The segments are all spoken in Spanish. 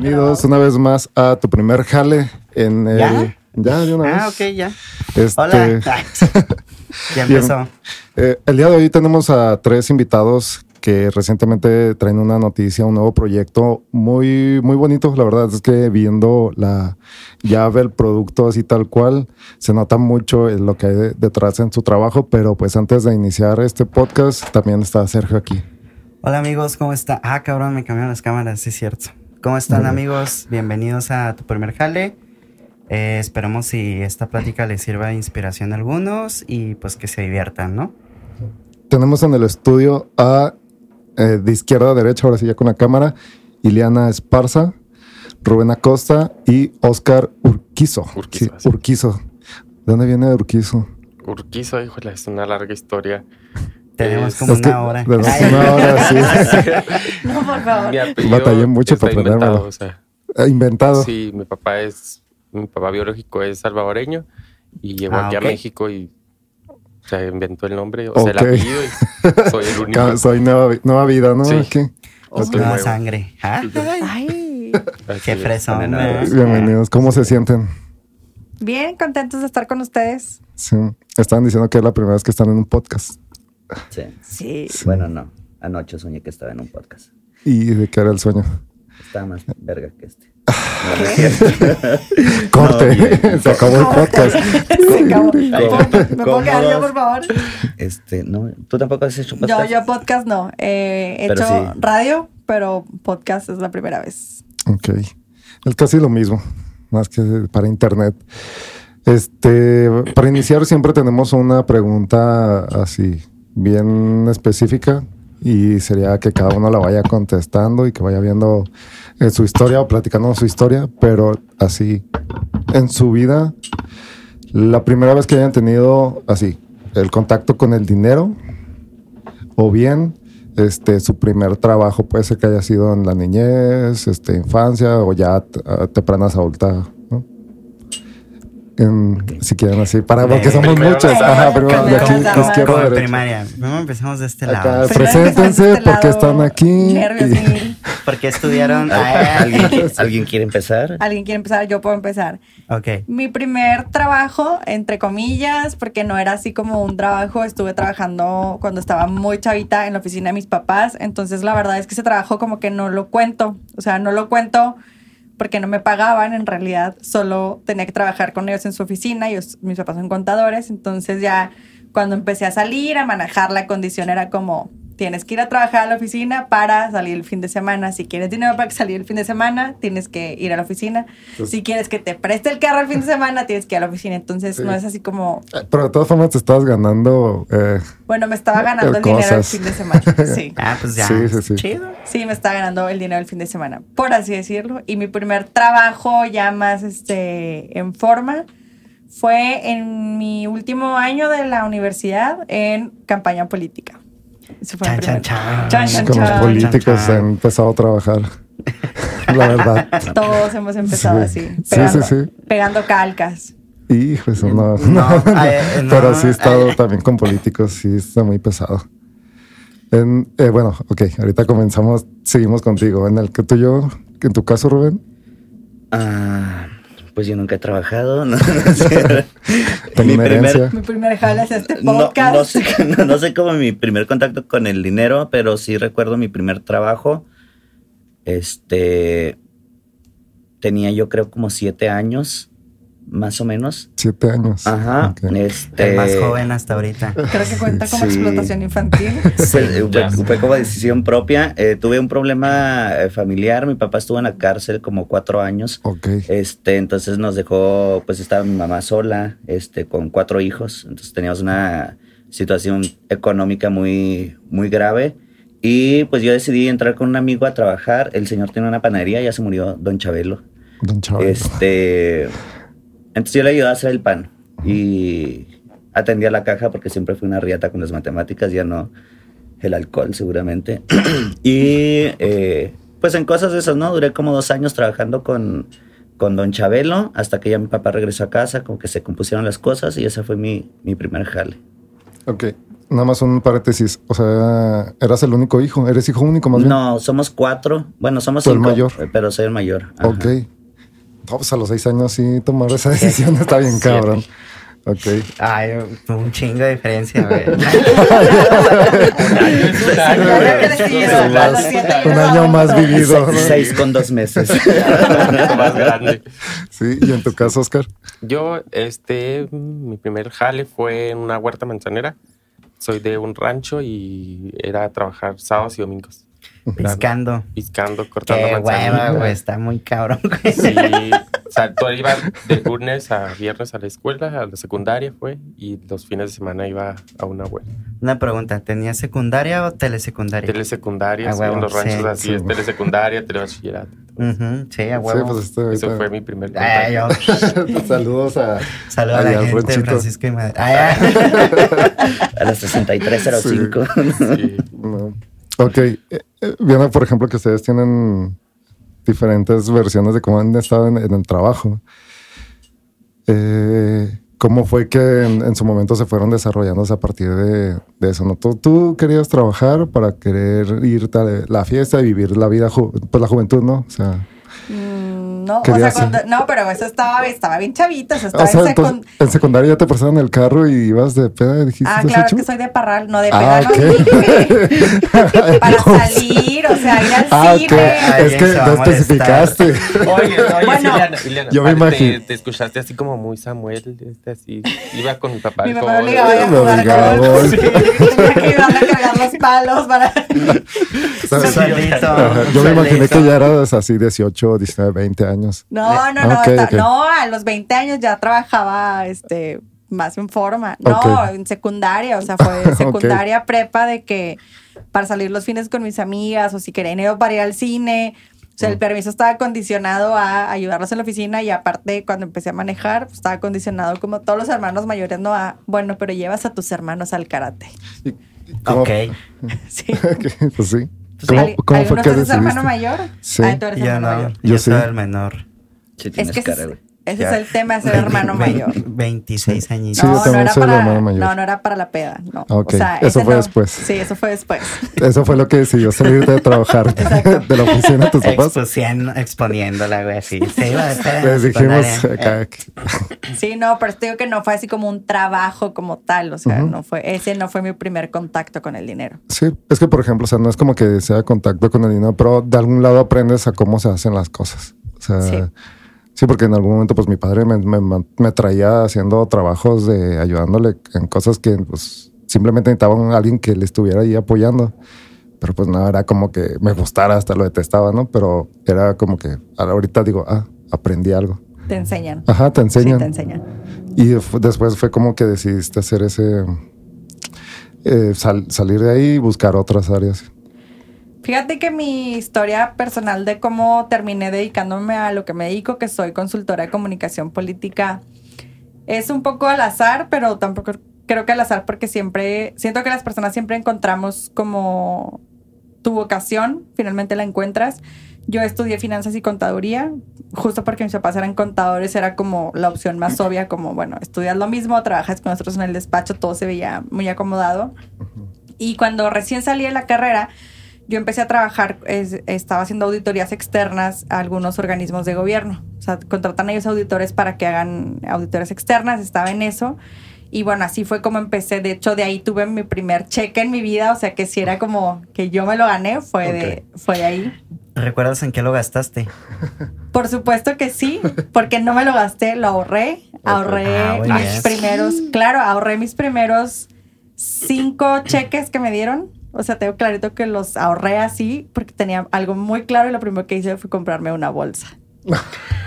Bienvenidos una vez más a tu primer jale en el. ¿Ya? Ya, de una vez. Ah, ok, ya. Este, Hola. ya empezó. eh, el día de hoy tenemos a tres invitados que recientemente traen una noticia, un nuevo proyecto muy, muy bonito. La verdad es que viendo la llave, el producto así tal cual, se nota mucho lo que hay de- detrás en su trabajo. Pero pues antes de iniciar este podcast, también está Sergio aquí. Hola amigos, ¿cómo están? Ah, cabrón, me cambiaron las cámaras, sí es cierto. ¿Cómo están amigos? Bienvenidos a tu primer jale. Eh, esperamos si esta plática les sirva de inspiración a algunos y pues que se diviertan, ¿no? Tenemos en el estudio a eh, de izquierda a derecha, ahora sí ya con la cámara, Ileana Esparza, Rubén Acosta y Oscar Urquizo. Urquizo, sí. Urquizo. ¿De dónde viene Urquizo? Urquizo, híjole, es una larga historia. Tenemos como Es que una hora. tenemos Ay, una hora, sí. No, por favor. Batallé mucho para inventado, aprendérmelo. o sea, Eh, Inventado. sí, mi papá es, mi papá biológico es salvadoreño y llegó Ah, aquí a México y o sea, inventó el nombre, o sea, el apellido y soy el único. Soy nueva, nueva vida, ¿no? Sí. Aquí. Nueva Nuevo. sangre. Ah, Ay. Qué es. fresón. ¿eh? Bienvenidos. ¿Cómo se sienten? Bien, contentos de estar con ustedes. Sí. Estaban diciendo que es la primera vez que están en un podcast. Sí. Sí. Bueno, no. Anoche soñé que estaba en un podcast. ¿Y de qué era el sueño? Estaba más verga que este. No, cierto. Corte. se acabó el podcast. Se acabó. ¿Me puedo- ¿Me puedo quedar yo, por favor? Este, no. ¿Tú tampoco has hecho Yo, podcast? yo podcast no. Eh, he Pero hecho sí. radio, pero podcast es la primera vez. Ok. Es casi lo mismo, más que para internet. Este, para iniciar siempre tenemos una pregunta así, bien específica, y sería que cada uno la vaya contestando y que vaya viendo eh, su historia o platicando su historia, pero así, en su vida, la primera vez que hayan tenido así, el contacto con el dinero, o bien este su primer trabajo puede ser que haya sido en la niñez, este infancia o ya a tempranas adulta, ¿no? En- Si quieren así, para De- porque somos primero muchos, ajá, primero de aquí, de izquierda a derecha. primaria. Vamos, empezamos de este Acá, lado. Primero preséntense de este porque lado. están aquí. Y-. Porque estudiaron. ¿Al- Ay, ¿Alguien, ¿Alguien quiere empezar? ¿Alguien quiere empezar? Yo puedo empezar. Ok. Mi primer trabajo, entre comillas, porque no era así como un trabajo, estuve trabajando cuando estaba muy chavita en la oficina de mis papás, entonces la verdad es que ese trabajo como que no lo cuento, o sea, no lo cuento porque no me pagaban, en realidad solo tenía que trabajar con ellos en su oficina, ellos, mis papás son contadores, entonces ya cuando empecé a salir, a manejar la condición era como, tienes que ir a trabajar a la oficina para salir el fin de semana, si quieres dinero para salir el fin de semana, tienes que ir a la oficina, si quieres que te preste el carro el fin de semana, tienes que ir a la oficina, entonces Sí. no es así como, Pero de todas formas te estabas ganando. eh, bueno, me estaba ganando el Cosas. dinero el fin de semana, sí. Ah, pues ya. Sí, sí, sí. Chido. Sí, me estaba ganando el dinero el fin de semana, por así decirlo. Y mi primer trabajo ya más este, en forma fue en mi último año de la universidad en campaña política. Eso fue Chan, chan, chan. Chan, chan, con los políticos chan, chan. han empezado a trabajar. La verdad. Todos hemos empezado Sí. así, Sí, pegando, sí, sí. pegando calcas. Hijo, eso no. No, eh, no, Pero sí he estado eh. también con políticos, sí está muy pesado. En, eh, bueno, ok, ahorita comenzamos, seguimos contigo. En el que tú y yo, en tu caso, Rubén, Ah, pues yo nunca he trabajado. No, no sé. Mi primer-. Mi primer jale es este podcast. no sé, no, no sé cómo mi primer contacto con el dinero, pero sí recuerdo mi primer trabajo. Este. Tenía yo creo como siete años, más o menos. Siete años. Ajá. Ok. Este, El más joven hasta ahorita. Creo que cuenta como Sí. explotación infantil. Fue, fue como decisión propia. Eh, tuve un problema eh, familiar. Mi papá estuvo en la cárcel como cuatro años. Ok. Este, entonces nos dejó, pues estaba mi mamá sola, este, con cuatro hijos. Entonces teníamos una situación económica muy, muy grave. Y pues yo decidí entrar con un amigo a trabajar. El señor tiene una panadería, ya se murió Don Chabelo. Don Chavo. Este, entonces yo le ayudaba a hacer el pan y atendía la caja porque siempre fui una riata con las matemáticas, ya no el alcohol seguramente. y eh, pues en cosas de esas, ¿no? Duré como dos años trabajando con, con Don Chabelo hasta que ya mi papá regresó a casa, como que se compusieron las cosas y esa fue mi, mi primer jale. Ok. nada más un paréntesis. O sea, eras el único hijo. ¿Eres hijo único más bien? No, somos cuatro. Bueno, somos Tú el cinco. mayor. Pero soy el mayor. Ajá. Ok. No, pues a los seis años sí tomar esa decisión está bien cabrón. Ok. Ay, un chingo de diferencia, güey. Un año más vivido. ¿no? Se- Seis con dos meses. más grande. Sí, y en tu caso, Oscar. Yo, este, mi primer jale fue en una huerta manzanera. Soy de un rancho y era trabajar sábados y domingos. Piscando. Piscando, cortando Qué manzana. hueva, güey. Está muy cabrón, güey. Sí, o sea, todo iba de lunes a viernes a la escuela, a la secundaria fue, y los fines de semana iba a una huelga. Una pregunta, ¿tenías secundaria o telesecundaria? Telesecundaria, A sí, huevo, en los ranchos sí, así sí. es, telesecundaria, telebachillerato. Ujú, sí, a Sí, huevo. pues este Eso fue mi primer Ay, yo- Saludos a. Saludos a la gente ranchito. Francisco y Madrid. Ay, ay. A las 6305. Sí. No. Ok. eh, eh, Viendo, por ejemplo, que ustedes tienen diferentes versiones de cómo han estado en, en el trabajo. Eh, ¿Cómo fue que en, en su momento se fueron desarrollándose a partir de, de eso? ¿no? ¿Tú, querías trabajar para querer irte a la fiesta y vivir la vida, pues la juventud, ¿no? O sea, Mm, No, o sea, cuando, no, pero eso estaba, estaba bien chavito, o sea, o estaba sea en entonces, secund- en secundaria ya te pasaron el carro y ibas de peda y dijiste, Ah, "¿Estás claro, es hecho?". que soy de Parral, no de Ah, peda, no ok. dije. Para salir, o sea, ir al Ah, cine. Ay, Es que no especificaste. Oye, oye, Bueno. Ileana, Ileana, Yo me imagino. Te, te escuchaste así como muy Samuel, este, así. Iba con mi papá. Mi papá me obligaba a ir a Me jugar golf. sí. Tenía que ayudarle a cargar los palos para... Yo me imaginé que ya eras así 18, 19, 20 años. No, no, no, hasta- ok. no, a los 20 años ya trabajaba, este, más en forma. No, en secundaria, o sea, fue secundaria, prepa de que para salir los fines con mis amigas o si quería dinero para ir al cine. O sea, el permiso estaba condicionado a ayudarlos en la oficina y aparte cuando empecé a manejar, pues, estaba condicionado como todos los hermanos mayores, no a, bueno, pero llevas a tus hermanos al karate. Y- ¿Cómo- Ok. Sí. pues sí. Pues, ¿Cómo, ¿al- cómo fue ¿alguno que de ustedes es hermano decidiste? mayor? Sí. Ah, tú eres Yo hermano no, mayor. yo, Yo soy sí. el menor. Sí, Es tienes que cara, güey. Ese Ya. es el tema de ser hermano mayor. 26 añitos. Sí, yo no, también no era para, hermano mayor. No, no era para la peda, no. Ok, O sea, eso fue no- después. Sí, eso fue después. Eso fue lo que decidió salir de trabajar de la oficina de tus papás. Exponiéndola, güey, así. Se iba a Les dijimos acá. Sí, no, pero te digo que no fue así como un trabajo como tal. O sea, no fue, ese no fue mi primer contacto con el dinero. Sí, es que por ejemplo, o sea, no es como que sea contacto con el dinero, pero de algún lado aprendes a cómo se hacen las cosas. O sea, Sí. Sí, porque en algún momento, pues mi padre me, me- me traía haciendo trabajos de ayudándole en cosas que pues simplemente necesitaban a alguien que le estuviera ahí apoyando. Pero pues no era como que me gustara, hasta lo detestaba, ¿no? Pero era como que ahorita digo, ah, aprendí algo. Te enseñan. Ajá, te Sí, enseñan. te enseñan. Y después fue como que decidiste hacer ese. eh, sal- salir de ahí y buscar otras áreas. Fíjate que mi historia personal de cómo terminé dedicándome a lo que me dedico, que soy consultora de comunicación política, es un poco al azar, pero tampoco creo que al azar porque siempre, siento que las personas siempre encontramos como tu vocación, finalmente la encuentras. Yo estudié finanzas y contaduría, justo porque mis papás eran contadores, era como la opción más obvia, como, bueno, estudias lo mismo, trabajas con nosotros en el despacho, todo se veía muy acomodado. Y cuando recién salí de la carrera, yo empecé a trabajar, es- estaba haciendo auditorías externas a algunos organismos de gobierno. O sea, contratan a ellos auditores para que hagan auditorías externas, estaba en eso. Y bueno, así fue como empecé. De hecho, de ahí tuve mi primer cheque en mi vida. O sea, que si era como que yo me lo gané, fue, de, fue de ahí. ¿Recuerdas en qué lo gastaste? Por supuesto que sí, porque no me lo gasté, lo ahorré. Ahorré Ah, mis primeros, claro, ahorré mis primeros cinco cheques que me dieron. O sea, tengo clarito que los ahorré así porque tenía algo muy claro y lo primero que hice fue comprarme una bolsa.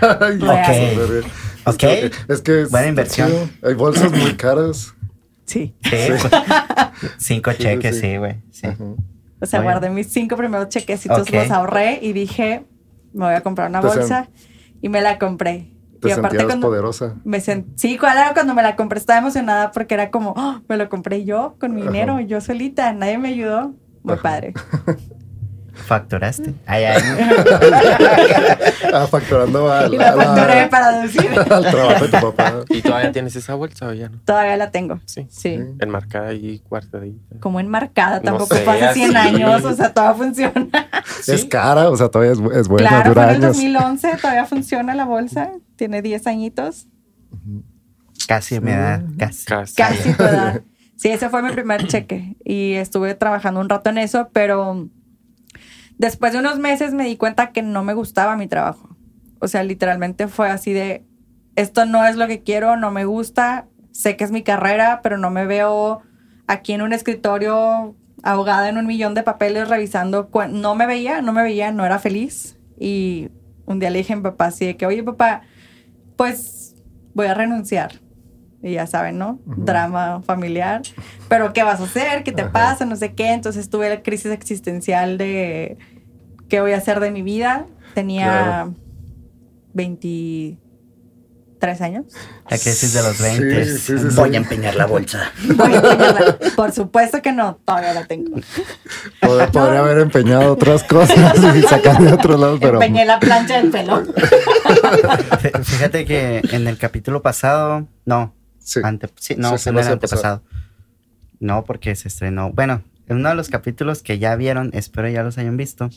Ay, Real. súper bien. Ok. Es que, es que es- Buena inversión. sí, hay bolsas muy caras. Sí. Sí. Cinco Sí, cheques, sí. güey. Sí. O sea, bien. guardé mis cinco primeros chequecitos, Ok. los ahorré y dije, me voy a comprar una bolsa y me la compré. Te y aparte sentías poderosa. me sent- sí, claro, cuando me la compré estaba emocionada porque era como, "Oh, me lo compré yo con mi Ajá. dinero, yo solita, nadie me ayudó. Muy Ajá. padre. ¿Facturaste? Ay, ay. Ah, facturando al, Y la a la- facturé para decir. al trabajo de tu papá. ¿Y todavía tienes esa bolsa o ya no? Todavía la tengo. Sí. Sí. Enmarcada y guardadita. Como enmarcada, No tampoco sé, hace 100 así. años, o sea, todavía funciona. Es cara, o sea, todavía es, es buena, claro, dura fue en el años. 2011, todavía funciona la bolsa, tiene 10 añitos, Casi me da, casi. Casi. casi tu edad. Sí, ese fue mi primer cheque y estuve trabajando un rato en eso, pero después de unos meses me di cuenta que no me gustaba mi trabajo. O sea, literalmente fue así de, esto no es lo que quiero, no me gusta, sé que es mi carrera, pero no me veo aquí en un escritorio ahogada en un millón de papeles revisando. No me veía, no me veía, no era feliz. Y un día le dije a mi papá así de que, oye papá, pues voy a renunciar. Y ya saben, ¿no? Drama familiar. Pero ¿qué vas a hacer? ¿Qué te pasa? No sé qué. Entonces tuve la crisis existencial de qué voy a hacer de mi vida. Tenía Claro. 23 años. La crisis de los 20. Sí, sí, sí, sí. Voy a empeñar la bolsa. Voy a empeñarla. Por supuesto que no, todavía la tengo. Pod- Podría haber empeñado otras cosas y sacar de otro lado, pero Empeñé la plancha del pelo. Fí- Fíjate que en el capítulo pasado, no, sí. ante, sí, no, en no el se antepasado. No, porque se estrenó. Bueno, en uno de los capítulos que ya vieron, espero ya los hayan visto,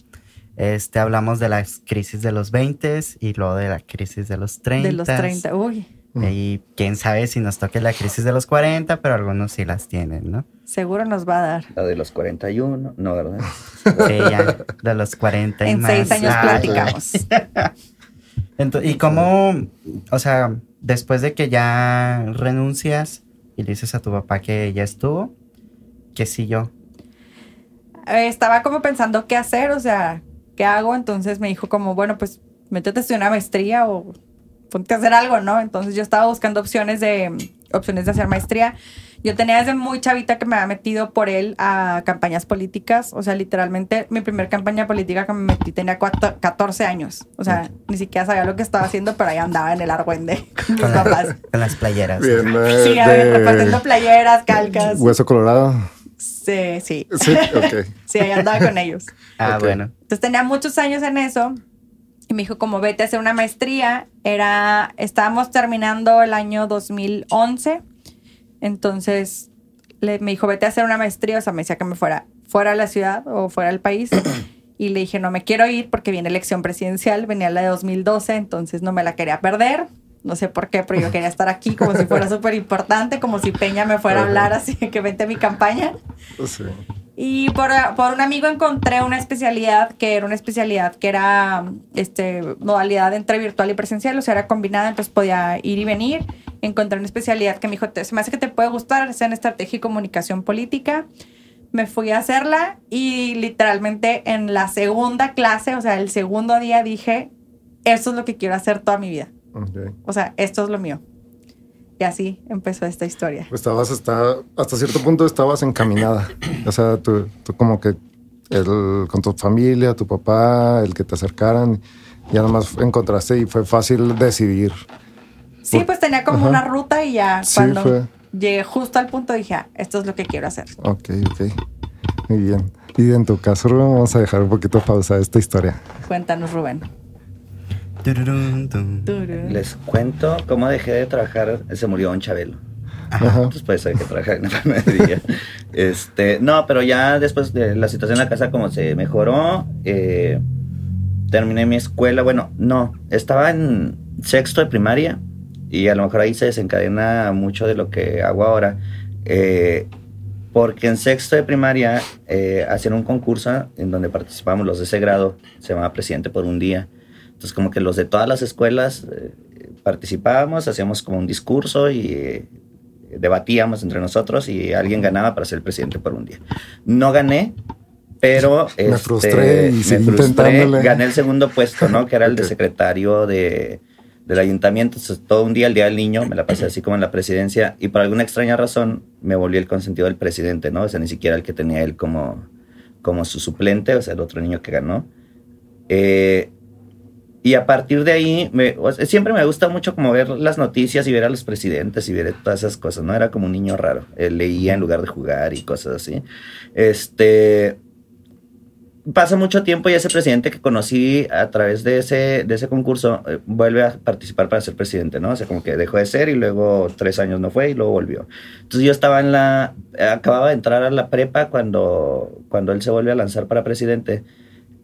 este, hablamos de la crisis de los 20 y luego de la crisis de los 30. De los 30. Uy, Y quién sabe si nos toque la crisis de los 40, pero algunos sí las tienen, ¿no? seguro nos va a dar. La de los 41, no, ¿verdad? Sí, ya, de los 40 y En más. seis años Ah, platicamos. Ento- ¿Y cómo, o sea, después de que ya renuncias y le dices a tu papá que ya estuvo, que sí yo? Eh, estaba como pensando qué hacer, o sea, qué hago. Entonces me dijo como, bueno, pues métete a estudiar una maestría o ponte a hacer algo, ¿no? Entonces yo estaba buscando opciones de opciones de hacer maestría. Yo tenía desde muy chavita que me había metido por él a campañas políticas. O sea, literalmente mi primer campaña política que me metí tenía cuatro- 14 años. O sea, ni siquiera sabía lo que estaba haciendo, pero ahí andaba en el argüende con mis papás. con las playeras. Bien, Sí, a ver, de repartiendo playeras, calcas. Hueso Colorado. Sí, sí. Sí, ok. Sí, ahí andaba con ellos. Ah, bueno. Entonces tenía muchos años en eso y me dijo como vete a hacer una maestría. Era, estábamos terminando el año 2011, entonces le, me dijo vete a hacer una maestría, o sea, me decía que me fuera fuera de la ciudad o fuera del país. Y le dije, no me quiero ir porque viene elección presidencial, venía la de 2012, entonces no me la quería perder. No sé por qué, pero yo quería estar aquí como si fuera súper importante, como si Peña me fuera a hablar así que vente a mi campaña. Sí. Y por, por un amigo encontré una especialidad que era una especialidad que era este, modalidad entre virtual y presencial, o sea, era combinada, entonces podía ir y venir. Encontré una especialidad que me dijo, "Te- se me hace que te puede gustar, es en estrategia y comunicación política. Me fui a hacerla y literalmente en la segunda clase, o sea, el segundo día dije, esto es lo que quiero hacer toda mi vida. O sea, esto es lo mío. Y así empezó esta historia. Pues estabas hasta, hasta cierto punto estabas encaminada. O sea, tú, tú como que el, con tu familia, tu papá, el que te acercaran, ya nomás encontraste y fue fácil decidir. Sí, pues tenía como Ajá. una ruta y ya Sí, cuando fue. llegué justo al punto dije, ah, esto es lo que quiero hacer. Ok, ok. Muy bien. Y en tu caso, Rubén, vamos a dejar un poquito pausa esta historia. Cuéntanos, Rubén. Les cuento cómo dejé de trabajar. Se murió un Chabelo. Ajá. Después hay que trabajar en enfermería. este, no, pero ya después de la situación en la casa como se mejoró, eh, terminé mi escuela. Bueno, no, estaba en sexto de primaria y a lo mejor ahí se desencadena mucho de lo que hago ahora. Eh, porque en sexto de primaria eh, hacían un concurso en donde participábamos los de ese grado, se llamaba Presidente por un día. Entonces como que los de todas las escuelas eh, participábamos, hacíamos como un discurso y eh, debatíamos entre nosotros y alguien ganaba para ser presidente por un día. No gané, pero Me este, frustré y me frustré. Gané el segundo puesto, ¿no? Que era el de secretario de, del ayuntamiento. Entonces, todo un día, el día del niño, me la pasé así como en la presidencia y por alguna extraña razón me volví el consentido del presidente, ¿no? O sea, ni siquiera el que tenía él como, como su suplente, o sea, el otro niño que ganó. Eh, y a partir de ahí, me, siempre me gusta mucho como ver las noticias y ver a los presidentes y ver todas esas cosas, ¿no? Era como un niño raro. Eh, leía en lugar de jugar y cosas así. Este. pasa mucho tiempo y ese presidente que conocí a través de ese, de ese concurso eh, vuelve a participar para ser presidente, ¿no? O sea, como que dejó de ser y luego tres años no fue y luego volvió. Entonces yo estaba en la, acababa de entrar a la prepa cuando, cuando él se vuelve a lanzar para presidente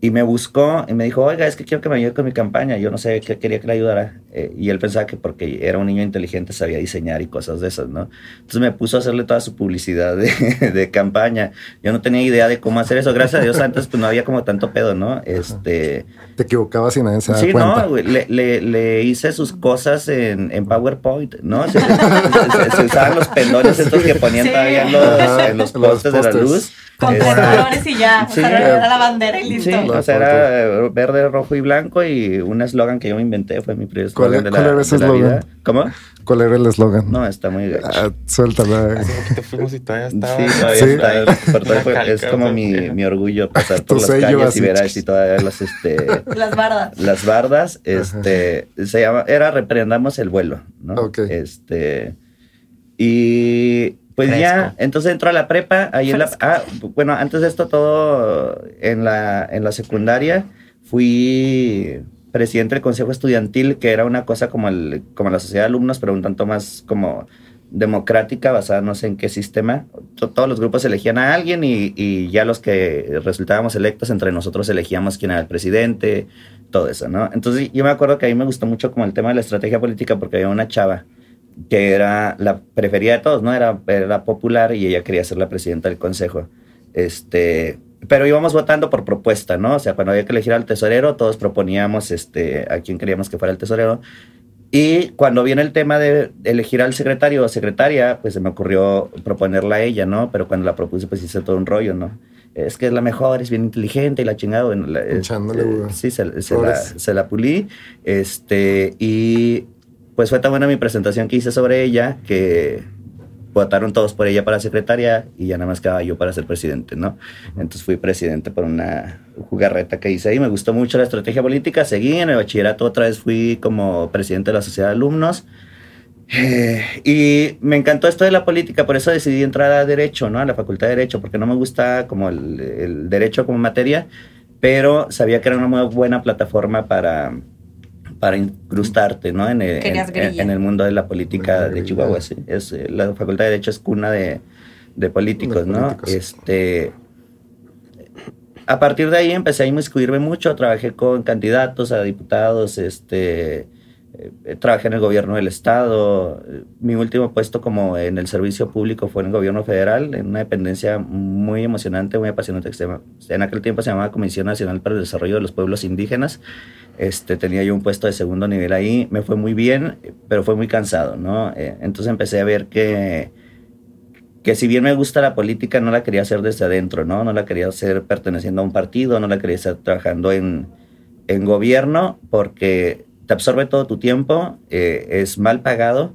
y me buscó y me dijo, oiga, es que quiero que me ayude con mi campaña. Yo no sé qué quería que le ayudara. Eh, y él pensaba que porque era un niño inteligente sabía diseñar y cosas de esas, ¿no? Entonces me puso a hacerle toda su publicidad de, de campaña. Yo no tenía idea de cómo hacer eso. Gracias a Dios antes pues no había como tanto pedo, ¿no? Este... Te equivocabas y nadie se Sí, cuenta. no, le, le, le, hice sus cosas en, en PowerPoint, ¿no? Se, se, se, usaban los pendones estos que ponían sí. todavía en los, en los postes de la luz. Con tres colores y ya. Sí, o sea, la bandera y listo. Sí, o sea, era verde, rojo y blanco y un eslogan que yo me inventé fue mi primer eslogan de la, ¿cuál era ese de la vida. ¿Cómo? ¿Cuál era el eslogan? No, está muy gacho. Ah, suéltala. te fuimos y todavía estaba. Sí, todavía ¿Sí? está. Por todo fue, es como mi, mi orgullo pasar por las calles y ver así todas las, este... las bardas. Las bardas, este... Ajá. Se llama... Era Reprendamos el vuelo, ¿no? Ok. Este... Y pues Fresco. ya, entonces entró a la prepa, ahí en la, ah, bueno, antes de esto todo en la, en la secundaria fui presidente del consejo estudiantil, que era una cosa como, el, como la sociedad de alumnos, pero un tanto más como democrática, basada no sé en qué sistema. Todos los grupos elegían a alguien y, y, ya los que resultábamos electos, entre nosotros elegíamos quién era el presidente, todo eso, ¿no? Entonces yo me acuerdo que a mí me gustó mucho como el tema de la estrategia política porque había una chava que era la preferida de todos, ¿no? Era, era popular y ella quería ser la presidenta del consejo. Este, pero íbamos votando por propuesta, ¿no? O sea, cuando había que elegir al tesorero, todos proponíamos este, a quién queríamos que fuera el tesorero. Y cuando viene el tema de elegir al secretario o secretaria, pues se me ocurrió proponerla a ella, ¿no? Pero cuando la propuse, pues hice todo un rollo, ¿no? Es que es la mejor, es bien inteligente y la chingada. Bueno, la, Echándole, eh, sí, se, se, la, se, la, pulí. Este, y pues fue tan buena mi presentación que hice sobre ella que votaron todos por ella para secretaria y ya nada más quedaba yo para ser presidente, ¿no? Entonces fui presidente por una jugarreta que hice ahí, me gustó mucho la estrategia política, seguí en el bachillerato otra vez fui como presidente de la sociedad de alumnos eh, y me encantó esto de la política, por eso decidí entrar a Derecho, ¿no? A la Facultad de Derecho, porque no me gusta como el, el Derecho como materia, pero sabía que era una muy buena plataforma para para incrustarte, ¿no? En el, en, en el, mundo de la política de Chihuahua, sí. Es, la Facultad de Derecho es cuna de, de políticos, ¿no? Políticos. Este, a partir de ahí empecé a inmiscuirme mucho, trabajé con candidatos a diputados, este, eh, trabajé en el gobierno del estado, mi último puesto como en el servicio público fue en el gobierno federal, en una dependencia muy emocionante, muy apasionante, que se llama, en aquel tiempo se llamaba Comisión Nacional para el Desarrollo de los Pueblos Indígenas, este, tenía yo un puesto de segundo nivel ahí, me fue muy bien, pero fue muy cansado, ¿no? Eh, entonces empecé a ver que, que si bien me gusta la política, no la quería hacer desde adentro, ¿no? No la quería hacer perteneciendo a un partido, no la quería hacer trabajando en, en gobierno, porque te absorbe todo tu tiempo, eh, es mal pagado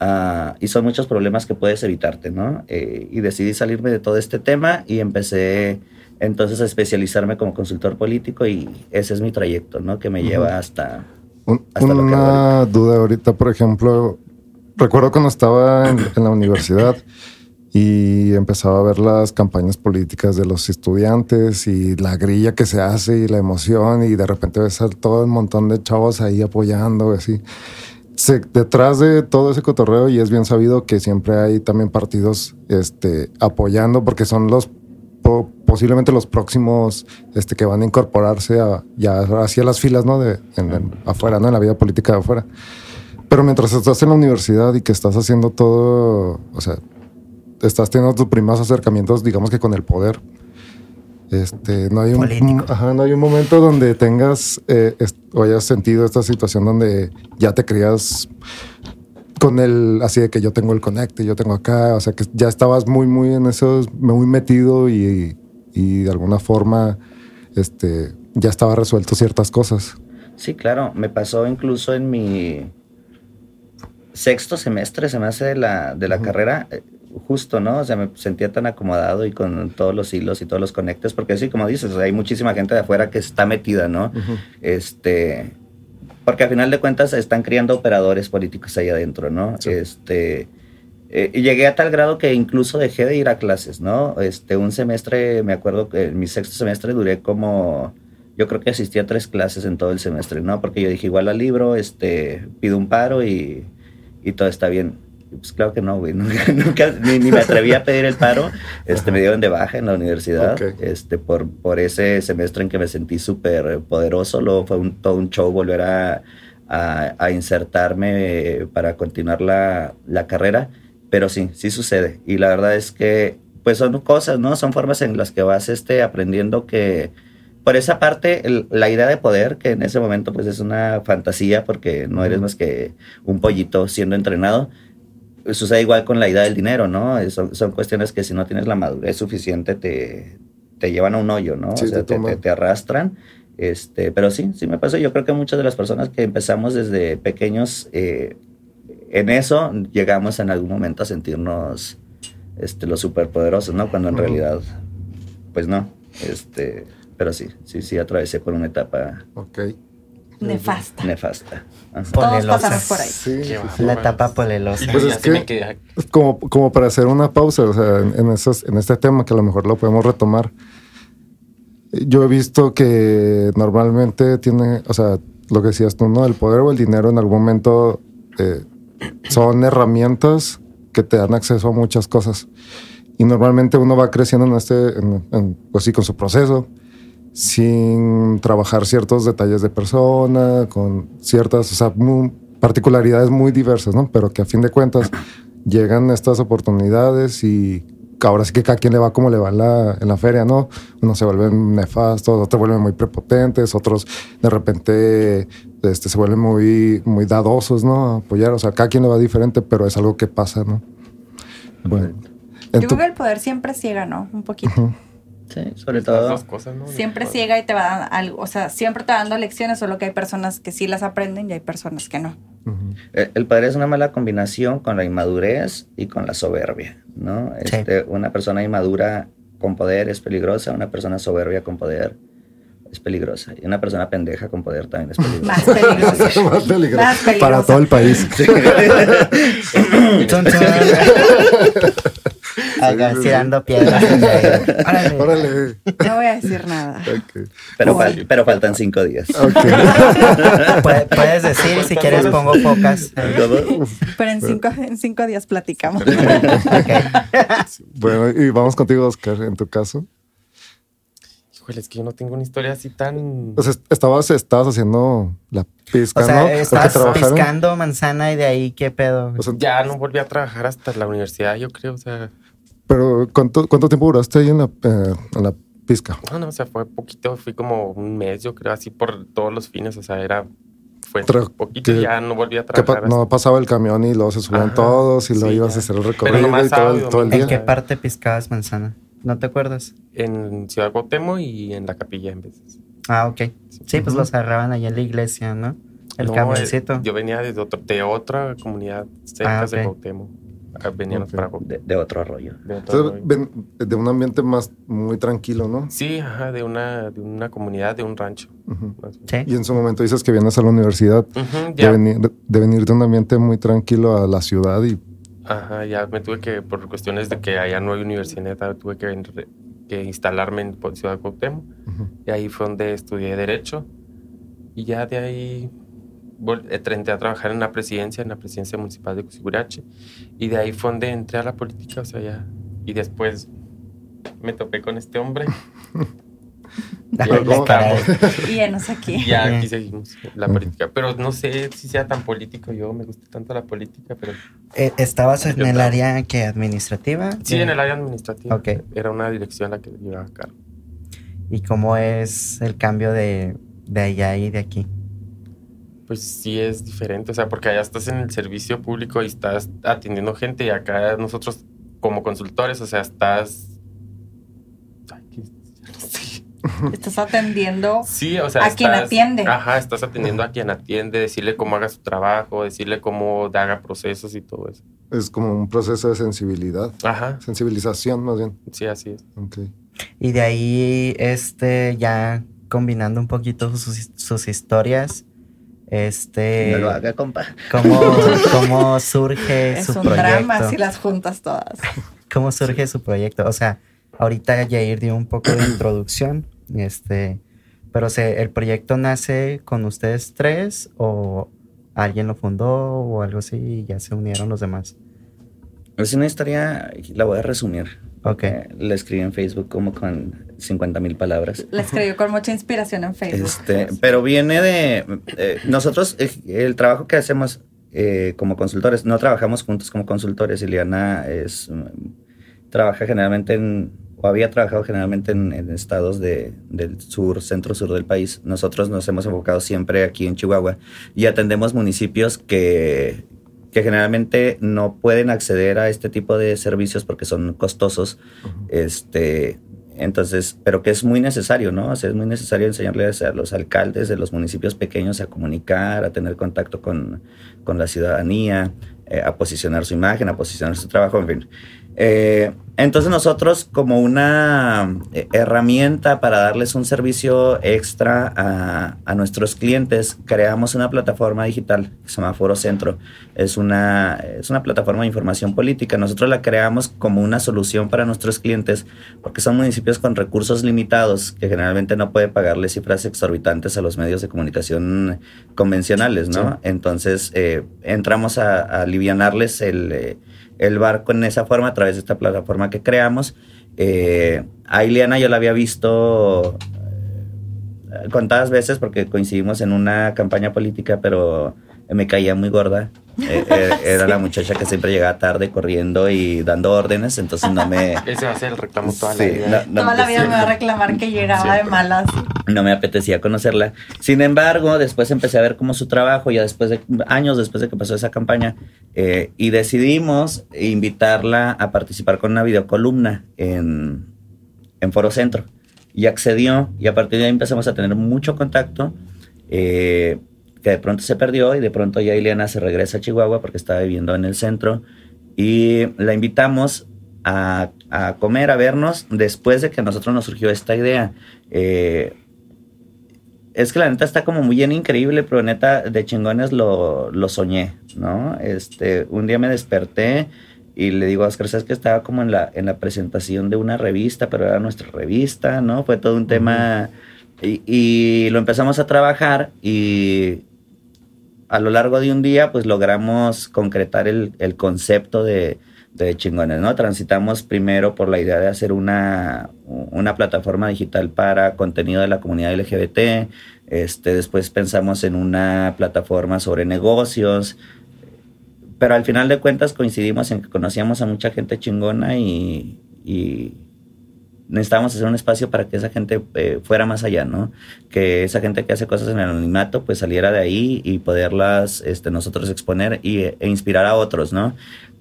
uh, y son muchos problemas que puedes evitarte, ¿no? Eh, y decidí salirme de todo este tema y empecé entonces especializarme como consultor político y ese es mi trayecto, ¿no? Que me lleva hasta... Un, hasta una duda ahorita, por ejemplo, recuerdo cuando estaba en, en, la universidad y empezaba a ver las campañas políticas de los estudiantes y la grilla que se hace y la emoción y de repente ves a todo un montón de chavos ahí apoyando, así. Se, detrás de todo ese cotorreo y es bien sabido que siempre hay también partidos este, apoyando porque son los posiblemente los próximos este, que van a incorporarse a, ya hacia las filas, ¿no? De, en, en, afuera, ¿no? En la vida política de afuera. Pero mientras estás en la universidad y que estás haciendo todo, o sea, estás teniendo tus primeros acercamientos, digamos que con el poder. Este, no hay un, ajá, no hay un momento donde tengas eh, o hayas sentido esta situación donde ya te creías con el, así de que yo tengo el conecte, yo tengo acá, o sea que ya estabas muy, muy en eso, muy metido y, y de alguna forma este, ya estaba resuelto ciertas cosas. Sí, claro, me pasó incluso en mi sexto semestre, se me hace de la, de la uh -huh. carrera, justo, ¿no? O sea, me sentía tan acomodado y con todos los hilos y todos los conectes, porque sí, como dices, hay muchísima gente de afuera que está metida, ¿no? Uh -huh. Este, porque al final de cuentas están criando operadores políticos ahí adentro, ¿no? Sí. Este, eh, llegué a tal grado que incluso dejé de ir a clases, ¿no? Este, un semestre, me acuerdo que en mi sexto semestre duré como, yo creo que asistí a tres clases en todo el semestre, ¿no? Porque yo dije, igual al libro, este, pido un paro y, y todo está bien. Y pues claro que no, güey, nunca, nunca ni, ni me atreví a pedir el paro. Este, me dieron de baja en la universidad, este, por, por ese semestre en que me sentí súper poderoso. Luego fue un, todo un show volver a, a, a insertarme para continuar la, la carrera. Pero sí, sí sucede. Y la verdad es que, pues son cosas, ¿no? Son formas en las que vas este, aprendiendo que, por esa parte, el- la idea de poder, que en ese momento pues es una fantasía porque no eres más que un pollito siendo entrenado, sucede igual con la idea del dinero, ¿no? Son, son cuestiones que si no tienes la madurez suficiente te, te llevan a un hoyo, ¿no? Sí, o sea, te- te arrastran. Este, pero sí, sí me pasó. Yo creo que muchas de las personas que empezamos desde pequeños eh, en eso, llegamos en algún momento a sentirnos este, los superpoderosos, ¿no? Cuando en realidad, pues no. Este, pero sí, sí, sí, atravesé por una etapa Ok. Nefasta. nefasta. Ajá. Todos pasamos por ahí. Sí, sí. La etapa polelosa. Pues es que- Como, como para hacer una pausa, o sea, en, en esos, en este tema que a lo mejor lo podemos retomar. Yo he visto que normalmente tiene, o sea, lo que decías tú, ¿no? El poder o el dinero en algún momento eh, son herramientas que te dan acceso a muchas cosas. Y normalmente uno va creciendo en este, pues sí, con su proceso, sin trabajar ciertos detalles de persona, con ciertas, o sea, particularidades muy diversas, ¿no? Pero que a fin de cuentas llegan estas oportunidades y ahora sí que cada quien le va como le va en la, en la feria, ¿no? Unos se vuelven nefastos, otros se vuelven muy prepotentes, otros de repente este, se vuelven muy, muy dadosos, ¿no? A apoyar, o sea, cada quien le va diferente, pero es algo que pasa, ¿no? Bueno. en Yo tu- creo que el poder siempre ciega, ¿no? Un poquito. Sí, sobre las todo. dos cosas, ¿no? Siempre Bueno, ciega y te va dando algo. O sea, siempre te va dando lecciones, solo que hay personas que sí las aprenden y hay personas que no. El, el poder es una mala combinación con la inmadurez y con la soberbia, ¿no? Sí. Este, Una persona inmadura con poder es peligrosa, una persona soberbia con poder es peligrosa. Y una persona pendeja con poder también es peligrosa. Más peligroso. Más peligroso. Más peligroso. Para todo el país. Acá tirando piedras. Órale. Órale. No voy a decir nada. Pero, fal- pero faltan cinco días. Puedes decir, si quieres pongo pocas. Pero en cinco, en cinco días platicamos. Bueno, y vamos contigo, Oscar, en tu caso. Híjole, es que yo no tengo una historia así tan... O sea, estabas, estabas haciendo la pizca, O sea, ¿no? Trabajaron- piscando manzana y de ahí, ¿qué pedo? O sea, Ya no volví a trabajar hasta la universidad, yo creo, o sea... pero ¿cuánto, ¿cuánto tiempo duraste ahí en la, eh, en la pizca? No, no, o sea, fue poquito, fui como un mes, yo creo, así por todos los fines, o sea, era... Fue Tra- poquito que- y ya no volví a Que pa- trabajar. no pasaba el camión y luego se subían Ajá, todos y luego sí, ibas ya. a hacer el recorrido y todo, el- todo el domingo. ¿En día. qué parte piscabas manzana? ¿No te acuerdas? En Ciudad Cuauhtémoc y en la capilla en veces. Ah, ok. Sí, pues Ujú. los agarraban allá en la iglesia, ¿no? El No, camioncito. eh, Yo venía de, otro, de otra comunidad cerca Ah, de ok. Cuauhtémoc. Ah, Veníamos Ok. para. De, de otro rollo. de otro Entonces, ven- de un ambiente más muy tranquilo, ¿no? Sí, ajá, de una, de una comunidad, de un rancho. Más bien. Sí. Y en su momento dices que vienes a la universidad Ujú, de ya, venir, de venir de un ambiente muy tranquilo a la ciudad y ajá, ya me tuve que, por cuestiones de que allá no hay universidad, tuve que, venir- que instalarme en Ciudad Cuauhtémoc. ujú. Y ahí fue donde estudié Derecho. Y ya de ahí entré a trabajar en la presidencia, en la presidencia municipal de Cusiburache. Y de ahí fue donde entré a la política, o sea, ya. Y después me topé con este hombre. De- Y enos aquí. Y ya aquí seguimos la política. Pero no sé si sea tan político yo, me gusta tanto la política, pero Eh, ¿Estabas en el estaba- área que administrativa? sí en el área administrativa. Ok. Era una dirección la que llevaba a cargo. ¿Y cómo es el cambio de, de allá y de aquí? Pues sí es diferente, o sea, porque allá estás en el servicio público y estás atendiendo gente y acá nosotros como consultores, o sea, estás... Estás atendiendo. Sí, o sea, A quien atiende. Ajá, estás atendiendo a quien atiende, decirle cómo haga su trabajo, decirle cómo haga procesos y todo eso. es como un proceso de sensibilidad, Ajá, sensibilización más bien. sí, así es. Ok. Y de ahí, este, ya combinando un poquito sus, sus historias, Este, No lo haga, compa. ¿cómo, cómo surge Es su un proyecto? drama si las juntas todas. ¿Cómo surge su proyecto? O sea, ahorita Jair dio un poco de introducción, este, pero se, ¿el proyecto nace con ustedes tres o alguien lo fundó o algo así y ya se unieron los demás? Es una historia, la voy a resumir. Ok. Eh, La escribí en Facebook como con 50 mil palabras. La escribió con mucha inspiración en Facebook. Este, pero viene de eh, nosotros, eh, el trabajo que hacemos eh, como consultores, no trabajamos juntos como consultores. Ileana es, mm, trabaja generalmente en, o había trabajado generalmente en, en estados de, del sur, centro-sur del país. Nosotros nos hemos enfocado siempre aquí en Chihuahua y atendemos municipios que, que generalmente no pueden acceder a este tipo de servicios porque son costosos. Este, entonces, pero que es muy necesario, ¿no? O sea, es muy necesario enseñarles a los alcaldes de los municipios pequeños a comunicar, a tener contacto con, con la ciudadanía, eh, a posicionar su imagen, a posicionar su trabajo, en fin. Eh, entonces nosotros como una eh, herramienta para darles un servicio extra a, a nuestros clientes, creamos una plataforma digital que se llama Foro Centro. Es una, es una plataforma de información política. Nosotros la creamos como una solución para nuestros clientes porque son municipios con recursos limitados que generalmente no pueden pagarle cifras exorbitantes a los medios de comunicación convencionales, ¿no? Sí. Entonces eh, entramos a, a alivianarles el... eh, el barco en esa forma a través de esta plataforma que creamos. Eh, a Ileana yo la había visto eh, contadas veces porque coincidimos en una campaña política, pero me caía muy gorda. Eh, eh, era la muchacha que siempre llegaba tarde corriendo y dando órdenes, entonces no me... Ese va a ser el reclamo toda Sí, la vida. no- no Toda la vida sí. me va a reclamar que llegaba de malas. no me apetecía conocerla. Sin embargo, después empecé a ver como su trabajo, ya después de años después de que pasó esa campaña, eh, y decidimos invitarla a participar con una videocolumna en, en Foro Centro. Y accedió, y a partir de ahí empezamos a tener mucho contacto, eh, que de pronto se perdió, y de pronto ya Ileana se regresa a Chihuahua porque estaba viviendo en el centro, y la invitamos a, a comer, a vernos, después de que a nosotros nos surgió esta idea. Eh, es que la neta está como muy bien increíble, pero neta de chingones lo, lo soñé, ¿no? Este, un día me desperté y le digo a Oscar, ¿sabes que estaba como en la, en la presentación de una revista, pero era nuestra revista, ¿no? Fue todo un tema y, y lo empezamos a trabajar y a lo largo de un día pues logramos concretar el, el concepto de, chingones, ¿no? Transitamos primero por la idea de hacer una, una plataforma digital para contenido de la comunidad LGBT, este, después pensamos en una plataforma sobre negocios, pero al final de cuentas coincidimos en que conocíamos a mucha gente chingona y, y necesitábamos hacer un espacio para que esa gente eh, fuera más allá, ¿no? Que esa gente que hace cosas en el anonimato pues saliera de ahí y poderlas este, nosotros exponer y, e inspirar a otros, ¿no?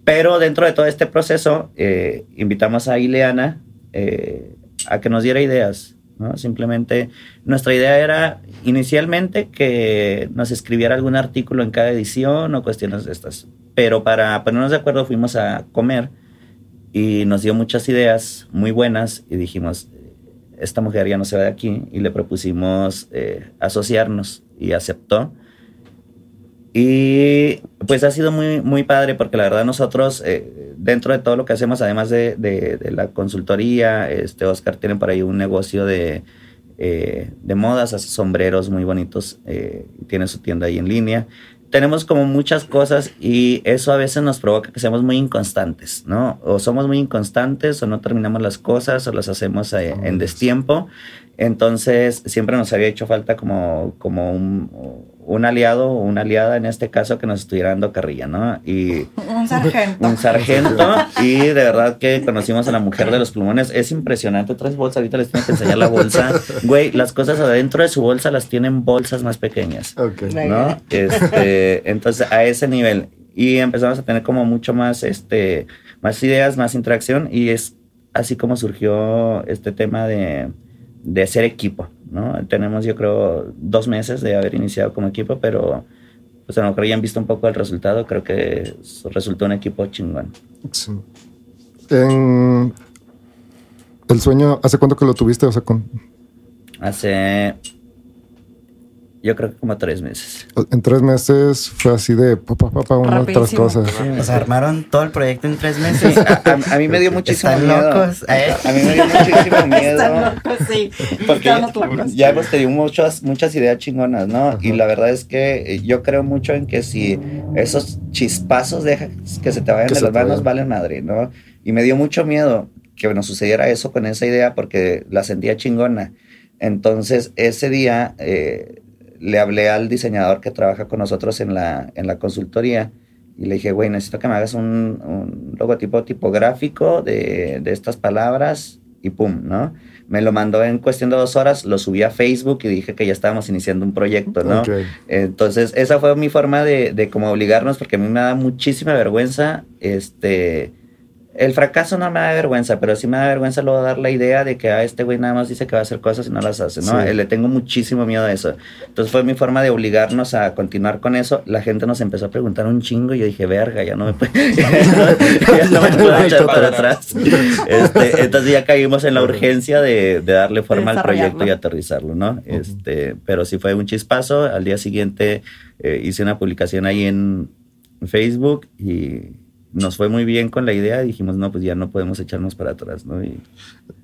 Pero dentro de todo este proceso eh, invitamos a Ileana eh, a que nos diera ideas, ¿no? Simplemente nuestra idea era inicialmente que nos escribiera algún artículo en cada edición o cuestiones de estas. Pero para ponernos de acuerdo fuimos a comer y nos dio muchas ideas muy buenas y dijimos, esta mujer ya no se va de aquí y le propusimos eh, asociarnos y aceptó. Y pues ha sido muy, muy padre porque la verdad nosotros, eh, dentro de todo lo que hacemos, además de, de, la consultoría, este Oscar tiene por ahí un negocio de, eh, de modas, hace sombreros muy bonitos, eh, tiene su tienda ahí en línea. Tenemos como muchas cosas y eso a veces nos provoca que seamos muy inconstantes, ¿no? O somos muy inconstantes o no terminamos las cosas o las hacemos eh, en destiempo. Entonces, siempre nos había hecho falta como, como un, un aliado o una aliada en este caso que nos estuviera dando carrilla, ¿no? Y Un sargento. un sargento y de verdad que conocimos a la mujer de los plumones. Es impresionante. Tres bolsas, ahorita les tengo que enseñar la bolsa. Güey, las cosas adentro de su bolsa las tienen bolsas más pequeñas. Ok. ¿no? Este, entonces, a ese nivel. Y empezamos a tener como mucho más, este, más ideas, más interacción. Y es así como surgió este tema de, de ser equipo, ¿no? Tenemos, yo creo, dos meses de haber iniciado como equipo, pero pues a lo mejor ya han visto un poco el resultado. Creo que resultó un equipo chingón. Sí. En el sueño, ¿hace cuánto que lo tuviste? O sea, con Hace. Yo creo que como tres meses. En tres meses fue así de papá, papá, una otras cosas. O sea, armaron todo el proyecto en tres meses. A, a- a mí me dio muchísimo Están miedo. locos, ¿eh? A mí me dio muchísimo miedo. Están locos, sí. Porque locos. ya hemos tenido muchas, muchas ideas chingonas, ¿no? Y la verdad es que eh, yo creo mucho en que si esos chispazos dejan que se te vayan Que de las manos, valen madre, ¿no? Y me dio mucho miedo que nos sucediera eso con esa idea porque la sentía chingona. Entonces, ese día eh, le hablé al diseñador que trabaja con nosotros en la, en la consultoría y le dije, güey, necesito que me hagas un, un logotipo tipográfico de, de estas palabras y pum, ¿no? Me lo mandó en cuestión de dos horas, lo subí a Facebook y dije que ya estábamos iniciando un proyecto, ¿no? Entonces, esa fue mi forma de, de como obligarnos, porque a mí me da muchísima vergüenza, este, el fracaso no me da vergüenza, pero sí me da vergüenza luego dar la idea de que a este güey nada más dice que va a hacer cosas y no las hace, ¿no? Sí. Le tengo muchísimo miedo a eso. Entonces fue mi forma de obligarnos a continuar con eso. La gente nos empezó a preguntar un chingo y yo dije, verga, ya no me puedo, ya no me puedo echar para atrás. Este, entonces ya caímos en la urgencia de, de darle forma al proyecto y aterrizarlo, ¿no? Este, pero sí fue un chispazo. Al día siguiente eh, hice una publicación ahí en Facebook y nos fue muy bien con la idea. Y dijimos, no, pues ya no podemos echarnos para atrás, ¿no? Y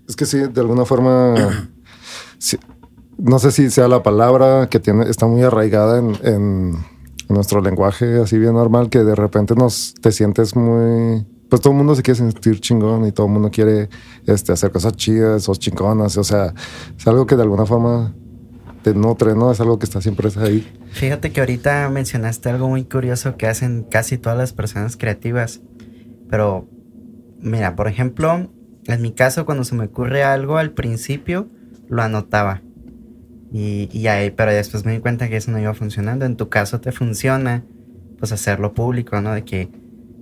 Es que sí, de alguna forma, no sé si sea la palabra que tiene, está muy arraigada en, en- en nuestro lenguaje, así bien normal, que de repente nos te sientes muy, pues todo el mundo se quiere sentir chingón y todo el mundo quiere este, hacer cosas chidas o chingonas, o sea, es algo que de alguna forma nutre, ¿no? Es algo que está siempre ahí. Fíjate que ahorita mencionaste algo muy curioso que hacen casi todas las personas creativas. Pero, mira, por ejemplo, en mi caso, cuando se me ocurre algo al principio, lo anotaba. Y, y ahí, pero después me di cuenta que eso no iba funcionando. En tu caso te funciona, pues hacerlo público, ¿no? De que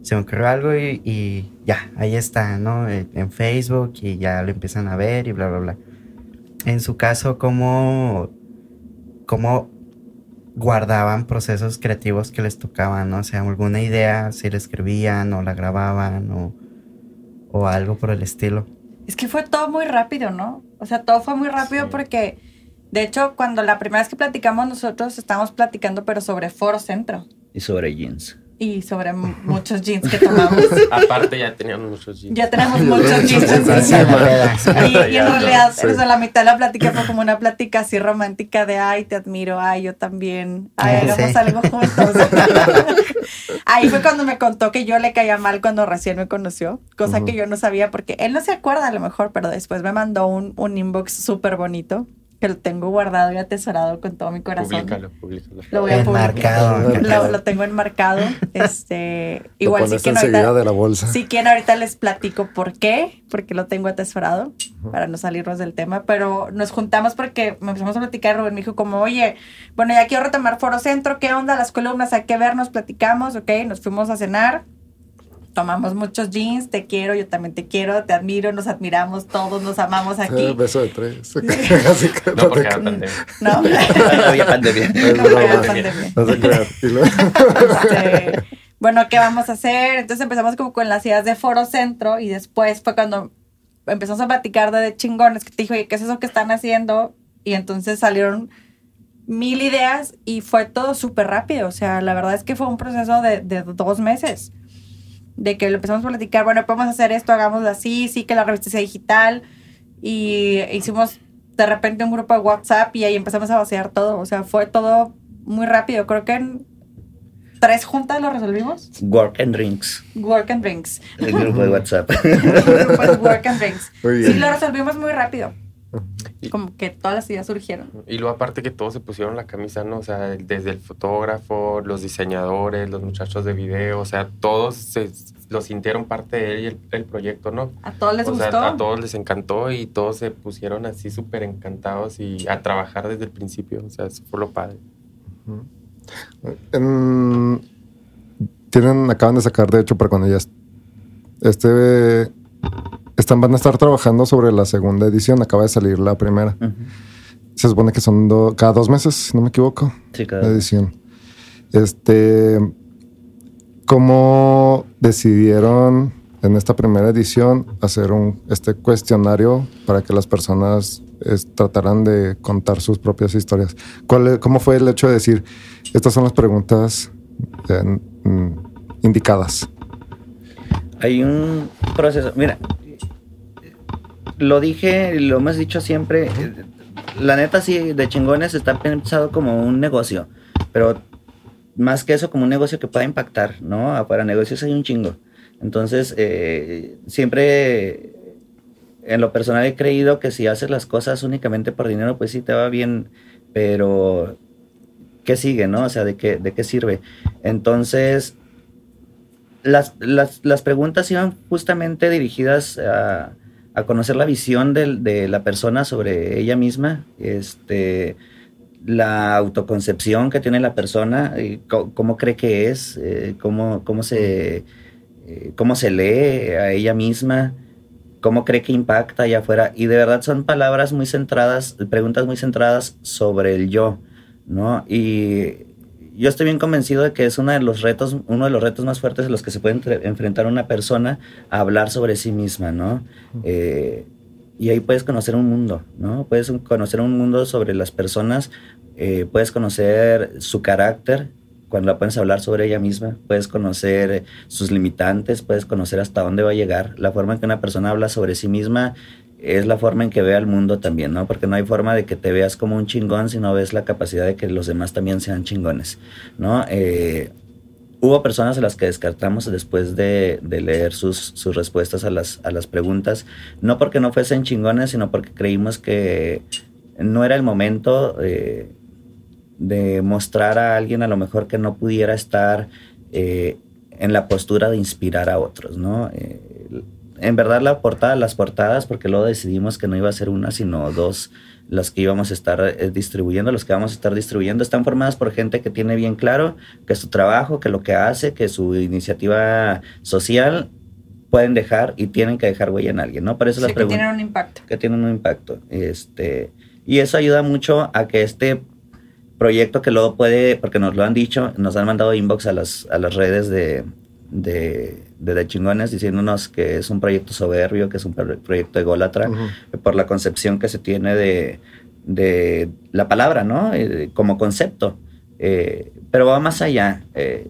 se me ocurrió algo y, y ya, ahí está, ¿no? Eh, En Facebook y ya lo empiezan a ver y bla, bla, bla. En su caso, ¿cómo, cómo guardaban procesos creativos que les tocaban, ¿no? O sea, alguna idea, si la escribían o la grababan o, o algo por el estilo. Es que fue todo muy rápido, ¿no? O sea, todo fue muy rápido Sí. porque, de hecho, cuando la primera vez que platicamos nosotros estábamos platicando, pero sobre Foro Centro y sobre jeans. Y sobre muchos jeans que tomamos. Aparte ya tenían muchos jeans. ya tenemos muchos jeans Sí, sí, Y, y en realidad, sí. o sea, la mitad de la plática fue como una plática así romántica de, ay, te admiro, ay, yo también, ay, Sí. hagamos algo juntos. Ahí fue cuando me contó que yo le caía mal cuando recién me conoció, cosa que yo no sabía porque él no se acuerda a lo mejor, pero después me mandó un, un inbox súper bonito que lo tengo guardado y atesorado con todo mi corazón. Públicalo, públicalo. Lo voy a Enmarcado. publicar. Lo, lo tengo enmarcado. Este, Lo igual que enseguida ahorita, de la bolsa. si quieren ahorita les platico por qué, porque lo tengo atesorado para no salirnos del tema, pero nos juntamos porque me empezamos a platicar, Rubén me dijo como, oye, bueno, ya quiero retomar Foro Centro, ¿qué onda? Las columnas, hay que vernos, platicamos, ok, nos fuimos a cenar, tomamos muchos jeans, te quiero, yo también te quiero, te admiro, nos admiramos, todos nos amamos aquí, beso de tres. Así que No, no porque te- era pandemia. ¿no? No había pandemia. No, pandemia. No se crean. Este, bueno, ¿qué vamos a hacer? Entonces empezamos como con las ideas de Foro Centro y después fue cuando empezamos a platicar de, de chingones que te dijo, oye, ¿qué es eso que están haciendo? Y entonces salieron mil ideas y fue todo súper rápido. O sea, la verdad es que fue un proceso de, de dos meses. De que lo empezamos a platicar, bueno, podemos hacer esto, hagámoslo así, sí, que la revista sea digital. Y hicimos de repente un grupo de WhatsApp y ahí empezamos a vaciar todo. O sea, fue todo muy rápido. Creo que en tres juntas lo resolvimos. Work and drinks. Work and drinks. El grupo de WhatsApp. Pues work and drinks. Sí, lo resolvimos muy rápido. Como que todas las ideas surgieron. Y luego aparte que todos se pusieron la camisa, ¿no? O sea, desde el fotógrafo, los diseñadores, los muchachos de video, o sea, todos se, lo sintieron parte de él y el, el proyecto, ¿no? ¿A todos les o sea, gustó? a todos les encantó y todos se pusieron así súper encantados y a trabajar desde el principio, o sea, eso fue lo padre. En- tienen, acaban de sacar, de hecho, para cuando ya est- este están, van a estar trabajando sobre la segunda edición. Acaba de salir la primera. Se supone que son do- cada dos meses, si no me equivoco, Sí, la cada edición. Este, ¿cómo decidieron en esta primera edición hacer un este cuestionario para que las personas es- tratarán de contar sus propias historias. ¿Cuál, es- ¿Cómo fue el hecho de decir, estas son las preguntas eh, indicadas? Hay un proceso. Mira, lo dije, lo hemos dicho siempre. eh, La neta, sí, de chingones está pensado como un negocio, pero más que eso, como un negocio que pueda impactar, ¿no? Para negocios hay un chingo. Entonces, eh, siempre en lo personal he creído que si haces las cosas únicamente por dinero, pues sí te va bien, pero ¿qué sigue, no? O sea, ¿de qué, de qué sirve? Entonces, las, las, las preguntas iban justamente dirigidas a, a conocer la visión de la persona sobre ella misma, este, la autoconcepción que tiene la persona, co- cómo cree que es, eh, cómo, cómo, se, eh, cómo se lee a ella misma, cómo cree que impacta allá afuera. Y de verdad son palabras muy centradas, preguntas muy centradas sobre el yo, ¿no? Y yo estoy bien convencido de que es uno de los retos, uno de los retos más fuertes en los que se puede enfrentar una persona a hablar sobre sí misma, ¿no? Eh, y ahí puedes conocer un mundo, ¿no? Puedes conocer un mundo sobre las personas, eh, puedes conocer su carácter cuando la puedes hablar sobre ella misma, puedes conocer sus limitantes, puedes conocer hasta dónde va a llegar. La forma en que una persona habla sobre sí misma es la forma en que ve al mundo también, ¿no? Porque no hay forma de que te veas como un chingón si no ves la capacidad de que los demás también sean chingones, ¿no? Eh, hubo personas a las que descartamos después de, de leer sus, sus respuestas a las, a las preguntas, no porque no fuesen chingones, sino porque creímos que no era el momento eh, de mostrar a alguien a lo mejor que no pudiera estar eh, en la postura de inspirar a otros, ¿no? Eh, en verdad la portada, las portadas, porque luego decidimos que no iba a ser una, sino dos las que íbamos a estar eh, distribuyendo, los que vamos a estar distribuyendo, están formadas por gente que tiene bien claro que su trabajo, que lo que hace, que su iniciativa social pueden dejar y tienen que dejar huella en alguien, ¿no? Por eso Sí, las que tienen un impacto. que tienen un impacto. Este, y eso ayuda mucho a que este proyecto que luego puede, porque nos lo han dicho, nos han mandado inbox a las, a las redes de, de, de, chingones diciéndonos que es un proyecto soberbio, que es un pro- proyecto ególatra, por la concepción que se tiene de, de la palabra, ¿no? Eh, como concepto. Eh, pero va más allá. Eh,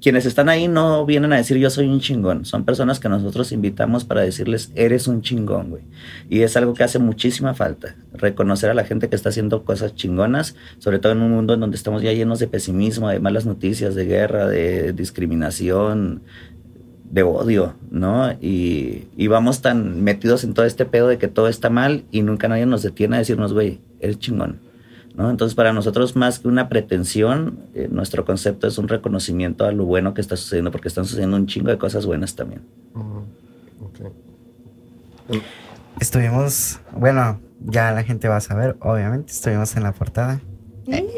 quienes están ahí no vienen a decir yo soy un chingón. Son personas que nosotros invitamos para decirles eres un chingón, güey. Y es algo que hace muchísima falta. Reconocer a la gente que está haciendo cosas chingonas, sobre todo en un mundo en donde estamos ya llenos de pesimismo, de malas noticias, de guerra, de discriminación, de odio, ¿no? Y, y vamos tan metidos en todo este pedo de que todo está mal y nunca nadie nos detiene a decirnos, güey, eres chingón, ¿no? Entonces, para nosotros, más que una pretensión, eh, nuestro concepto es un reconocimiento a lo bueno que está sucediendo, porque están sucediendo un chingo de cosas buenas también. Ujú. Ok. Estuvimos, bueno, ya la gente va a saber, obviamente, estuvimos en la portada. El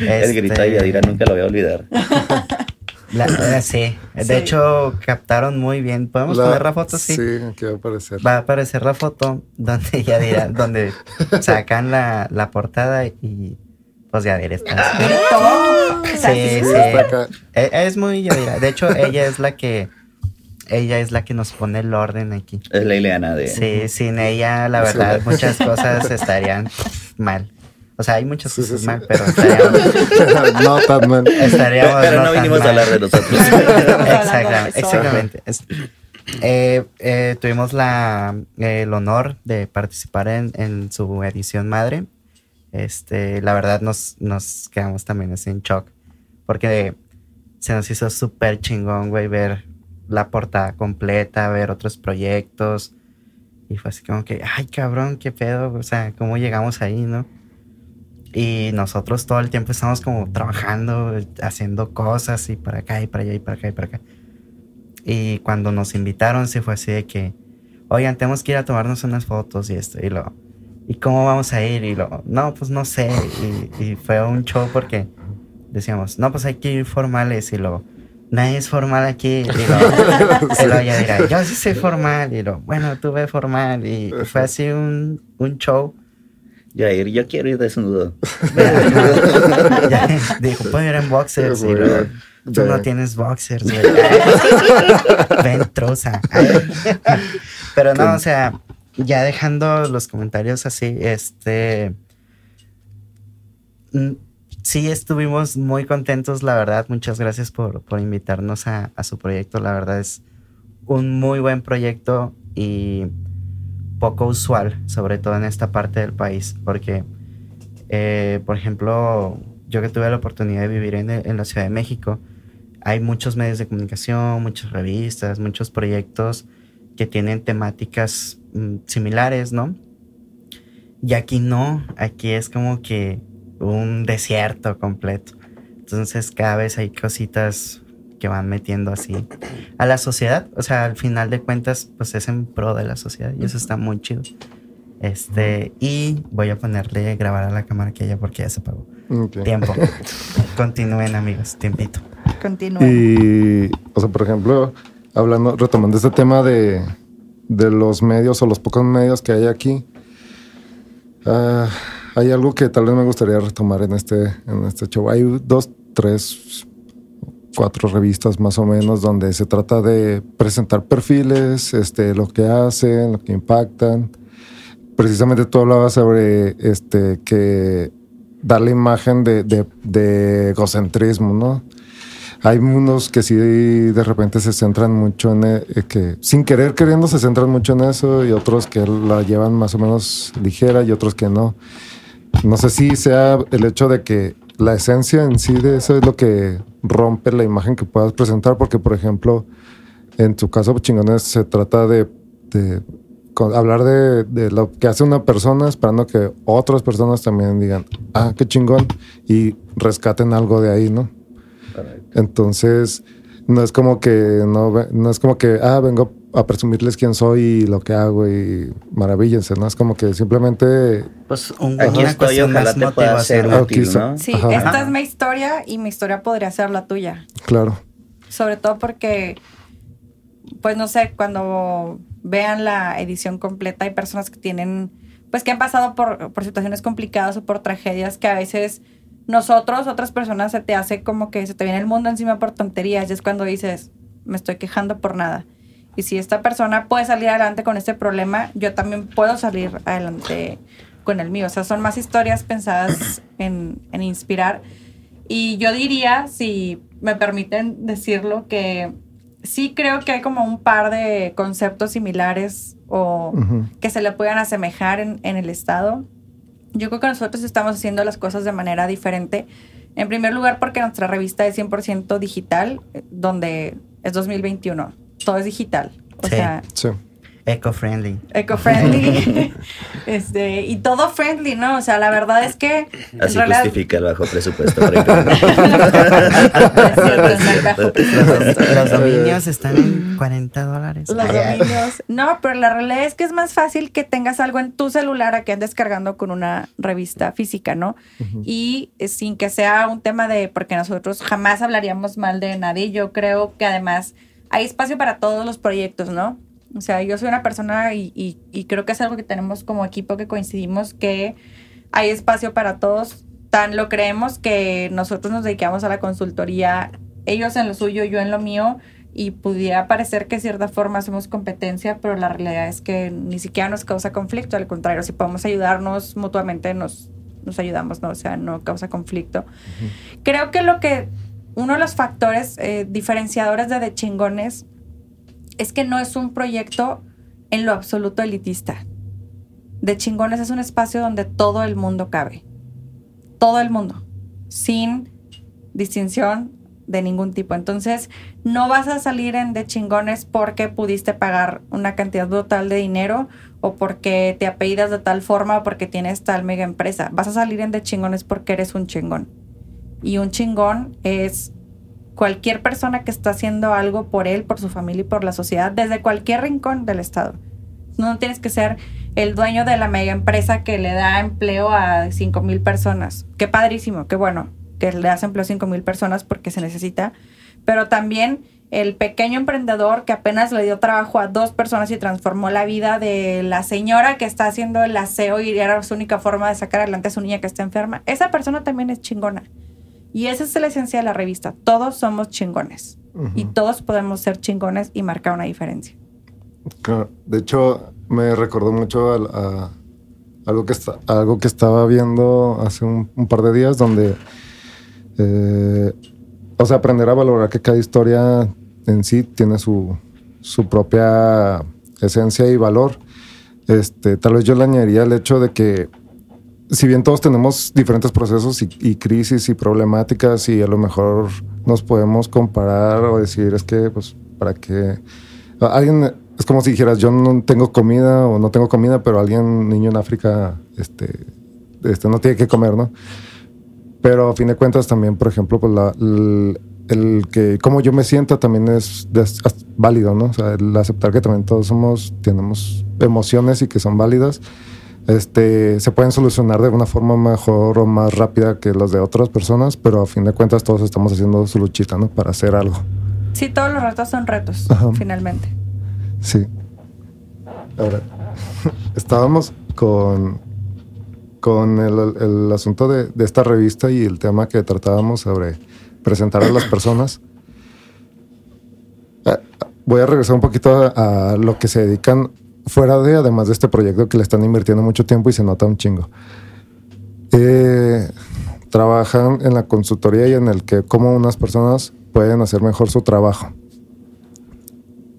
Este, grito de Yadira nunca lo voy a olvidar. la- eh, sí, de Sí. hecho captaron muy bien. ¿Podemos La- poner la foto? Sí. Sí, aquí va a aparecer. Va a aparecer la foto donde ya dirá, donde sacan la, la portada y pues ya dirá está. Todo. Sí, Sí, sí. acá. E- Es muy Yadira. De hecho, ella es la que ella es la que nos pone el orden aquí. Es la Ileana de... Sí, sin ella, la verdad, muchas cosas estarían mal. O sea, hay muchas Sí, sí, cosas sí. mal, pero estaríamos, no tan mal. estaríamos Pero no tan vinimos a hablar de nosotros. exactamente, exactamente. Eh, eh, tuvimos la, el honor de participar en, en su edición madre. Este, la verdad nos, nos quedamos también así en shock. Porque se nos hizo súper chingón, güey, ver la portada completa, ver otros proyectos. Y fue así como que, ay, cabrón, qué pedo. O sea, cómo llegamos ahí, ¿no? Y nosotros todo el tiempo estamos como trabajando, haciendo cosas y para acá y para allá y para acá y para acá. Y cuando nos invitaron, sí fue así de que, oigan, tenemos que ir a tomarnos unas fotos y esto. Y lo, ¿y cómo vamos a ir? Y lo, no, pues no sé. Y, y fue un show porque decíamos, no, pues hay que ir formales. Y lo, nadie es formal aquí. Y lo, y lo ya dirá, yo sí soy formal. Y lo, bueno, tú ve formal. Y fue así un, un show. Yair, yo quiero ir desnudo. Ya, dijo, puedo ir en boxers. Tú no Ya. tienes boxers, güey. Ven, troza. Pero no, o sea, ya dejando los comentarios así, este. mm, Sí, estuvimos muy contentos, la verdad. Muchas gracias por, por invitarnos a, a su proyecto. La verdad es un muy buen proyecto y poco usual, sobre todo en esta parte del país, porque, eh, por ejemplo, yo que tuve la oportunidad de vivir en, la Ciudad de México, hay muchos medios de comunicación, muchas revistas, muchos proyectos que tienen temáticas mm, similares, ¿no? Y aquí no, aquí es como que un desierto completo. Entonces cada vez hay cositas que van metiendo así a la sociedad. O sea, al final de cuentas, pues es en pro de la sociedad y eso está muy chido. Este, y voy a ponerle grabar a la cámara que ella porque ya se apagó. Ok. Tiempo. Continúen, amigos, tiempito. Continúa. Y, o sea, por ejemplo, hablando, retomando este tema de, de los medios o los pocos medios que hay aquí, ah, hay algo que tal vez me gustaría retomar en este, en este show. Hay dos, tres, cuatro revistas más o menos donde se trata de presentar perfiles, este, lo que hacen, lo que impactan. Precisamente tú hablabas sobre este, que dar la imagen de, de, de egocentrismo, ¿no? Hay unos que sí de repente se centran mucho en eh, que sin querer queriendo se centran mucho en eso y otros que la llevan más o menos ligera y otros que no. No sé si sea el hecho de que la esencia en sí de eso es lo que rompe la imagen que puedas presentar, porque por ejemplo, en tu caso, chingones, se trata de, hablar de, de lo que hace una persona esperando que otras personas también digan, ah, qué chingón, y rescaten algo de ahí, ¿no? Correcto. Entonces, no es como que no, no es como que ah, vengo a presumirles quién soy y lo que hago y maravíllense, ¿no? Es como que simplemente Pues un, Aquí una estoy, cuestión ojalá más te pueda ser útil, quizá. ¿no? Sí, Ajá. esta es mi historia y mi historia podría ser la tuya. claro. Sobre todo porque, pues no sé, cuando vean la edición completa hay personas que tienen, pues que han pasado por, por situaciones complicadas o por tragedias que a veces nosotros, otras personas, se te hace como que se te viene el mundo encima por tonterías y es cuando dices, me estoy quejando por nada. Y si esta persona puede salir adelante con este problema, yo también puedo salir adelante con el mío. O sea, son más historias pensadas en, en inspirar. Y yo diría, si me permiten decirlo, que sí creo que hay como un par de conceptos similares o Ujú. que se le puedan asemejar en, en el Estado. Yo creo que nosotros estamos haciendo las cosas de manera diferente. En primer lugar, porque nuestra revista es 100% digital, eh, donde es 2021. Todo es digital. O Sí. sea, Sí. Eco-friendly. eco-friendly. este, y todo friendly, ¿no? O sea, la verdad es que. en Así realidad- justifica el bajo presupuesto. Los, dominios están en 40 dólares. Los dominios. No, pero la realidad es que es más fácil que tengas algo en tu celular a que andes cargando con una revista física, ¿no? Y eh, sin que sea un tema de, porque nosotros jamás hablaríamos mal de nadie, yo creo que además hay espacio para todos los proyectos, ¿no? O sea, yo soy una persona y, y- y creo que es algo que tenemos como equipo que coincidimos que hay espacio para todos. Tan lo creemos que nosotros nos dedicamos a la consultoría, ellos en lo suyo, yo en lo mío, y pudiera parecer que de cierta forma hacemos competencia, pero la realidad es que ni siquiera nos causa conflicto, al contrario, si podemos ayudarnos mutuamente, nos, nos ayudamos, ¿no? O sea, no causa conflicto. Creo que lo que, uno de los factores eh, diferenciadores de De Chingones es que no es un proyecto en lo absoluto elitista. De Chingones es un espacio donde todo el mundo cabe. Todo el mundo. Sin distinción de ningún tipo. Entonces, no vas a salir en De Chingones porque pudiste pagar una cantidad brutal de dinero o porque te apellidas de tal forma o porque tienes tal mega empresa. Vas a salir en De Chingones porque eres un chingón. Y un chingón es cualquier persona que está haciendo algo por él, por su familia y por la sociedad, desde cualquier rincón del estado. No tienes que ser el dueño de la mega empresa que le da empleo a 5 mil personas. Qué padrísimo, qué bueno que le das empleo a 5 mil personas porque se necesita. Pero también el pequeño emprendedor que apenas le dio trabajo a dos personas y transformó la vida de la señora que está haciendo el aseo y era su única forma de sacar adelante a su niña que está enferma. Esa persona también es chingona. Y esa es la esencia de la revista. Todos somos chingones. Y todos podemos ser chingones y marcar una diferencia. Claro. De hecho, me recordó mucho a, a algo, que está, algo que estaba viendo hace un, un par de días, donde, eh, o sea, aprender a valorar que cada historia en sí tiene su, su propia esencia y valor. Este, tal vez yo le añadiría el hecho de que si bien todos tenemos diferentes procesos y, y, crisis y problemáticas y a lo mejor nos podemos comparar o decir es que pues para que alguien es como si dijeras yo no tengo comida o no tengo comida pero alguien niño en África este, este no tiene que comer no pero a fin de cuentas también por ejemplo pues el, que como yo me siento también es, es, válido no o sea el aceptar que también todos somos tenemos emociones y que son válidas este, se pueden solucionar de una forma mejor o más rápida que las de otras personas, pero a fin de cuentas todos estamos haciendo su luchita, ¿no? Para hacer algo. Sí, todos los retos son retos, Ajá. finalmente. Sí. Ahora, estábamos con, con el, el asunto de, de, esta revista y el tema que tratábamos sobre presentar a las personas. Eh, voy a regresar un poquito a, a lo que se dedican fuera de, además de este proyecto que le están invirtiendo mucho tiempo y se nota un chingo. Eh, trabajan en la consultoría y en el que cómo unas personas pueden hacer mejor su trabajo.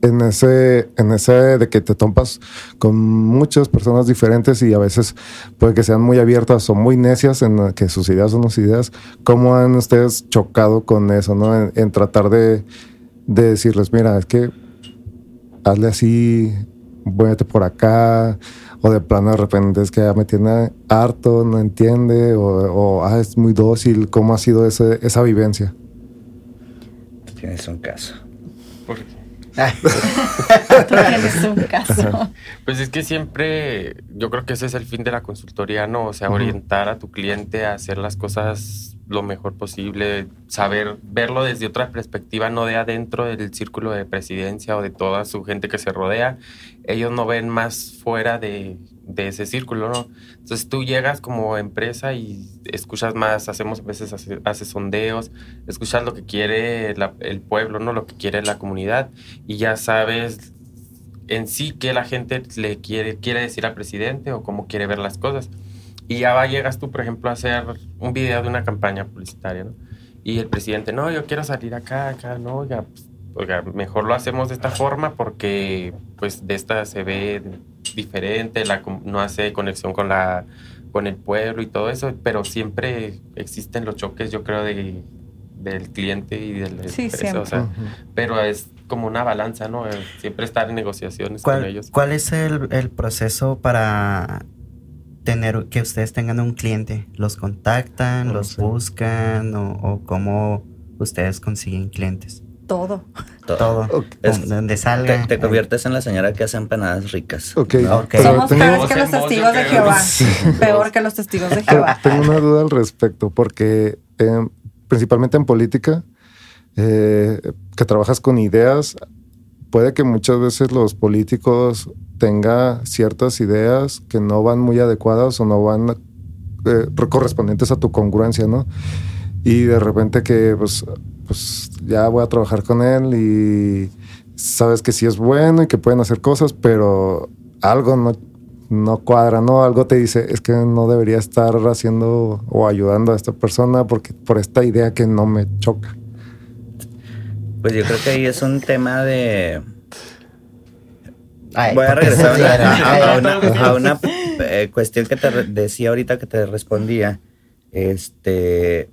En ese, en ese de que te topas con muchas personas diferentes y a veces puede que sean muy abiertas o muy necias en que sus ideas son sus ideas, ¿cómo han ustedes chocado con eso, no? En, en tratar de, de decirles, mira, es que hazle así, véate por acá, o de plano de repente es que ya me tiene harto, no entiende, o, o ah, es muy dócil. ¿Cómo ha sido ese, esa vivencia? Tienes un caso. ¿Por qué? Tú tienes un caso. Pues es que siempre, yo creo que ese es el fin de la consultoría, ¿no? O sea, orientar a tu cliente a hacer las cosas lo mejor posible, saber verlo desde otra perspectiva, no de adentro del círculo de presidencia o de toda su gente que se rodea. Ellos no ven más fuera de, de ese círculo, ¿no? Entonces tú llegas como empresa y escuchas más, hacemos a veces hace, sondeos, escuchas lo que quiere el pueblo, ¿no? Lo que quiere la comunidad y ya sabes en sí qué la gente le quiere, quiere decir al presidente o cómo quiere ver las cosas. Y ya va, llegas tú, por ejemplo, a hacer un video de una campaña publicitaria, ¿no? Y el presidente, no, yo quiero salir acá, acá, no, oiga, pues, oiga, mejor lo hacemos de esta forma porque pues de esta se ve diferente, la, no hace conexión con, la, con el pueblo y todo eso, pero siempre existen los choques, yo creo, de, del cliente y del sí, empresa, o sea, uh -huh. pero es como una balanza, ¿no? Siempre estar en negociaciones ¿Cuál, con ellos. ¿Cuál es el, el proceso para tener que ustedes tengan un cliente? ¿Los contactan, los buscan o, o, cómo ustedes consiguen clientes? Todo. Todo. Okay. Donde salga. Te, te, conviertes en la señora que hace empanadas ricas. Ok. ¿no? okay. Somos peores que los testigos de Jehová. Peor que los testigos de Jehová. Tengo una duda al respecto, porque eh, principalmente en política, eh, que trabajas con ideas, puede que muchas veces los políticos tenga ciertas ideas que no van muy adecuadas o no van eh, correspondientes a tu congruencia, ¿no? Y de repente que pues, pues ya voy a trabajar con él y sabes que sí es bueno y que pueden hacer cosas, pero algo no, no cuadra, ¿no? Algo te dice, es que no debería estar haciendo o ayudando a esta persona porque por esta idea que no me choca. Pues yo creo que ahí es un tema de Ay, Voy a regresar a, una, a una eh, cuestión que te decía ahorita que te respondía. Este,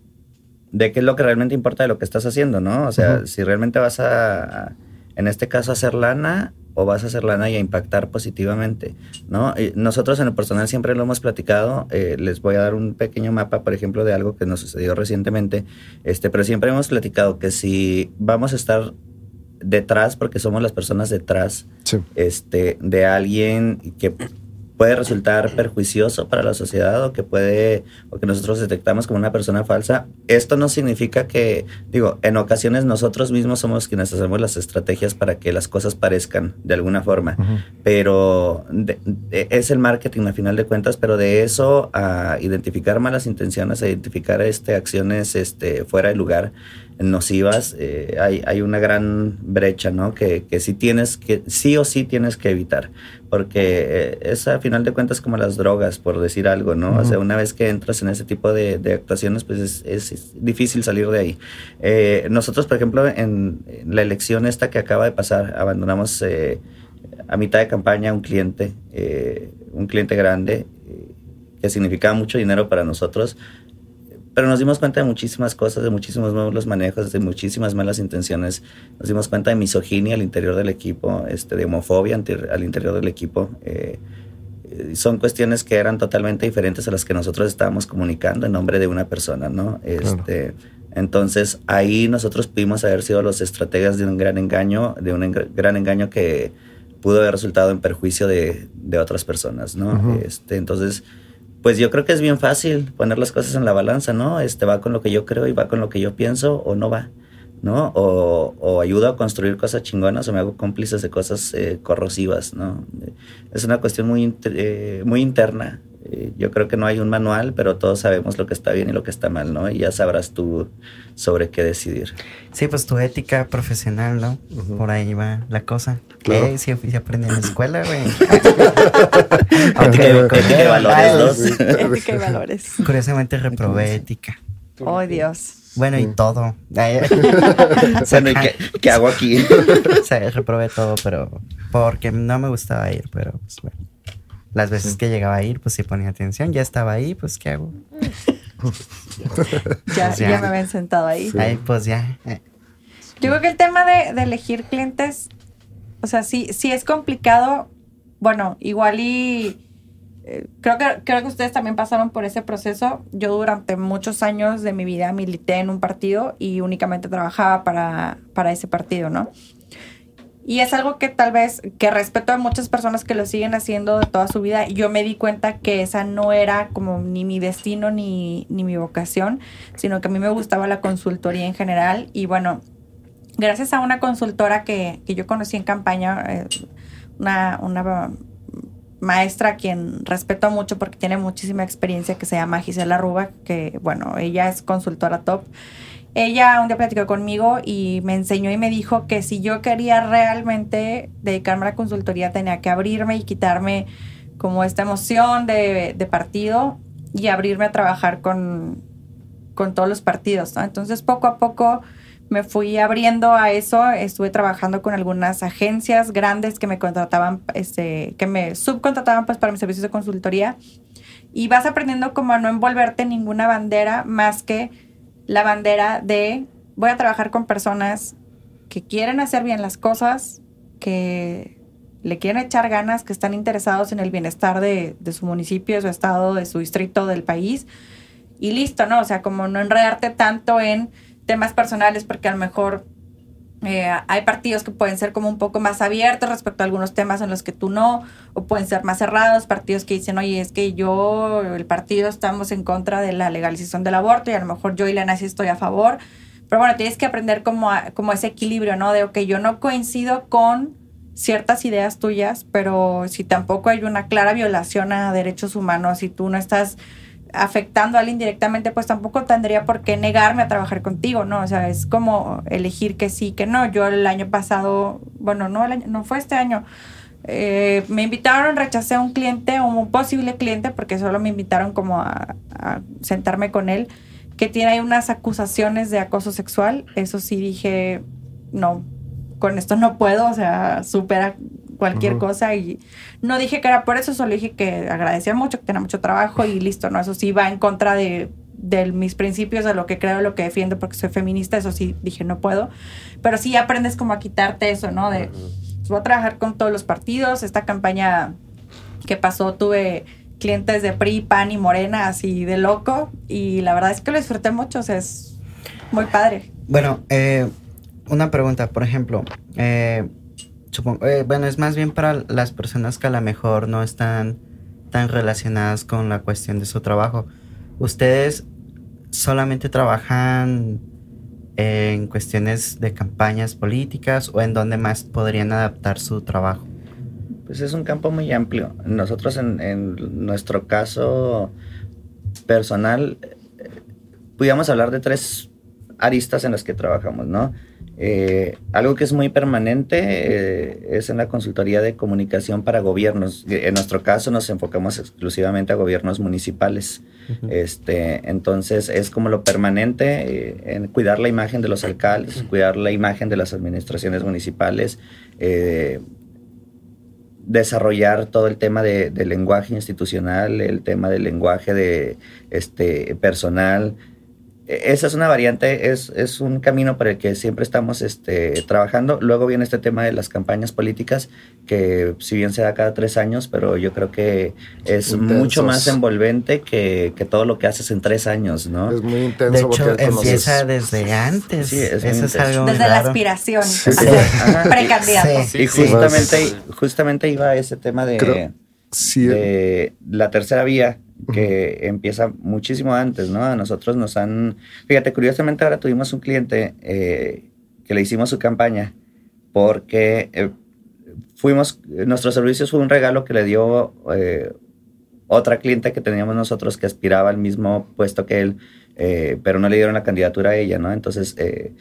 de qué es lo que realmente importa de lo que estás haciendo, ¿no? O sea, uh -huh. si realmente vas a, en este caso, hacer lana o vas a hacer lana y a impactar positivamente, ¿no? Y nosotros en el personal siempre lo hemos platicado, eh, les voy a dar un pequeño mapa, por ejemplo, de algo que nos sucedió recientemente, este, pero siempre hemos platicado que si vamos a estar detrás, porque somos las personas detrás sí. este, de alguien que puede resultar perjuicioso para la sociedad o que puede, o que nosotros detectamos como una persona falsa. Esto no significa que, digo, en ocasiones nosotros mismos somos quienes hacemos las estrategias para que las cosas parezcan de alguna forma, uh -huh. pero de, de, es el marketing a final de cuentas, pero de eso a identificar malas intenciones, a identificar este, acciones este, fuera de lugar, nocivas, eh, hay, hay, una gran brecha, ¿no? Que, que, sí tienes que, sí o sí tienes que evitar, porque eh, es a final de cuentas como las drogas, por decir algo, ¿no? O sea, una vez que entras en ese tipo de, de actuaciones, pues es, es, difícil salir de ahí. Eh, nosotros, por ejemplo, en, la elección esta que acaba de pasar, abandonamos a mitad de campaña un cliente, un cliente grande, que significaba mucho dinero para nosotros, pero nos dimos cuenta de muchísimas cosas, de muchísimos malos manejos, de muchísimas malas intenciones. Nos dimos cuenta de misoginia al interior del equipo, este, de homofobia al interior del equipo. Eh, son cuestiones que eran totalmente diferentes a las que nosotros estábamos comunicando en nombre de una persona, ¿no? Este, Entonces ahí nosotros pudimos haber sido los estrategas de un gran engaño, de un gran engaño que pudo haber resultado en perjuicio de, de otras personas, ¿no? este, entonces pues yo creo que es bien fácil poner las cosas en la balanza, ¿no? Este va con lo que yo creo y va con lo que yo pienso o no va, ¿no? O, o ayudo a construir cosas chingonas o me hago cómplices de cosas eh, corrosivas, ¿no? Es una cuestión muy, eh, muy interna eh, yo creo que no hay un manual, pero todos sabemos lo que está bien y lo que está mal, ¿no? Y ya sabrás tú sobre qué decidir. Sí, pues tu ética profesional, ¿no? Por ahí va la cosa. Claro. Eh, sí, aprendí en la escuela, güey. ética, y valores, ¿no? Ética y valores. Curiosamente reprobé ética. Oh, Dios. Bueno, y todo. bueno, ¿y qué, qué, hago aquí? o sea, reprobé todo, pero porque no me gustaba ir, pero pues bueno. Las veces que llegaba a ir, pues sí ponía atención. Ya estaba ahí, pues ¿qué hago? ya, pues, ya, me habían sentado ahí. Ahí, pues ya. Eh. Yo creo que el tema de, elegir clientes, o sea, sí, sí es complicado. Bueno, igual y eh, creo, que, creo que ustedes también pasaron por ese proceso. Yo durante muchos años de mi vida milité en un partido y únicamente trabajaba para, para ese partido, ¿no? Y es algo que tal vez, que respeto a muchas personas que lo siguen haciendo de toda su vida. Yo me di cuenta que esa no era como ni mi destino ni, ni mi vocación, sino que a mí me gustaba la consultoría en general. Y bueno, gracias a una consultora que, que yo conocí en campaña, eh, una, una maestra a quien respeto mucho porque tiene muchísima experiencia, que se llama Gisela Ruba, que bueno, ella es consultora top ella un día platicó conmigo y me enseñó y me dijo que si yo quería realmente dedicarme a la consultoría tenía que abrirme y quitarme como esta emoción de, partido y abrirme a trabajar con, con todos los partidos. Entonces poco a poco me fui abriendo a eso, estuve trabajando con algunas agencias grandes que me contrataban, este, que me subcontrataban pues para mis servicios de consultoría y vas aprendiendo como a no envolverte en ninguna bandera más que la bandera de voy a trabajar con personas que quieren hacer bien las cosas, que le quieren echar ganas, que están interesados en el bienestar de, su municipio, de su estado, de su distrito, del país. Y listo, ¿no? O sea, como no enredarte tanto en temas personales, porque a lo mejor eh, hay partidos que pueden ser como un poco más abiertos respecto a algunos temas en los que tú no, o pueden ser más cerrados, partidos que dicen, oye, es que yo, el partido, estamos en contra de la legalización del aborto y a lo mejor yo y la nazi estoy a favor. Pero bueno, tienes que aprender como, como ese equilibrio, ¿no? De, ok, yo no coincido con ciertas ideas tuyas, pero si tampoco hay una clara violación a derechos humanos, si tú no estás afectando a alguien directamente, pues tampoco tendría por qué negarme a trabajar contigo, ¿no? O sea, es como elegir que sí, que no. Yo el año pasado, bueno, no, no fue este año, eh, me invitaron, rechacé a un cliente, un posible cliente, porque solo me invitaron como a, sentarme con él, que tiene ahí unas acusaciones de acoso sexual. Eso sí dije, no, con esto no puedo, o sea, supera cualquier cosa y no dije que era por eso, solo dije que agradecía mucho, que tenía mucho trabajo y listo, ¿no? Eso sí va en contra de, mis principios, de lo que creo, lo que defiendo, porque soy feminista, eso sí dije no puedo, pero sí aprendes como a quitarte eso, ¿no? De, pues, voy a trabajar con todos los partidos, esta campaña que pasó tuve clientes de PRI, PAN y Morena así de loco y la verdad es que lo disfruté mucho, o sea, es muy padre. Bueno, eh, una pregunta, por ejemplo, eh, eh, bueno, es más bien para las personas que a lo mejor no están tan relacionadas con la cuestión de su trabajo. ¿Ustedes solamente trabajan en cuestiones de campañas políticas o en dónde más podrían adaptar su trabajo? Pues es un campo muy amplio. Nosotros en, nuestro caso personal, eh, pudiéramos hablar de tres aristas en las que trabajamos, ¿no? Eh, algo que es muy permanente eh, es en la consultoría de comunicación para gobiernos. En nuestro caso nos enfocamos exclusivamente a gobiernos municipales. este, entonces es como lo permanente eh, en cuidar la imagen de los alcaldes, cuidar la imagen de las administraciones municipales, desarrollar todo el tema de, lenguaje institucional, el tema del lenguaje de este personal, esa es una variante, es, es, un camino para el que siempre estamos este, trabajando. Luego viene este tema de las campañas políticas, que si bien se da cada tres años, pero yo creo que es mucho más envolvente que, que, todo lo que haces en tres años, ¿no? Es muy intenso. De hecho, empieza desde antes. Sí, es Eso es algo desde la aspiración, Sí. precandidato. y justamente, justamente iba ese tema de, Creo- Sí, de la tercera vía que empieza muchísimo antes, ¿no? A nosotros nos han... Fíjate, curiosamente ahora tuvimos un cliente eh, que le hicimos su campaña porque eh, fuimos, nuestros servicios fue un regalo que le dio eh, otra cliente que teníamos nosotros que aspiraba al mismo puesto que él, pero no le dieron la candidatura a ella, ¿no? Entonces, eh,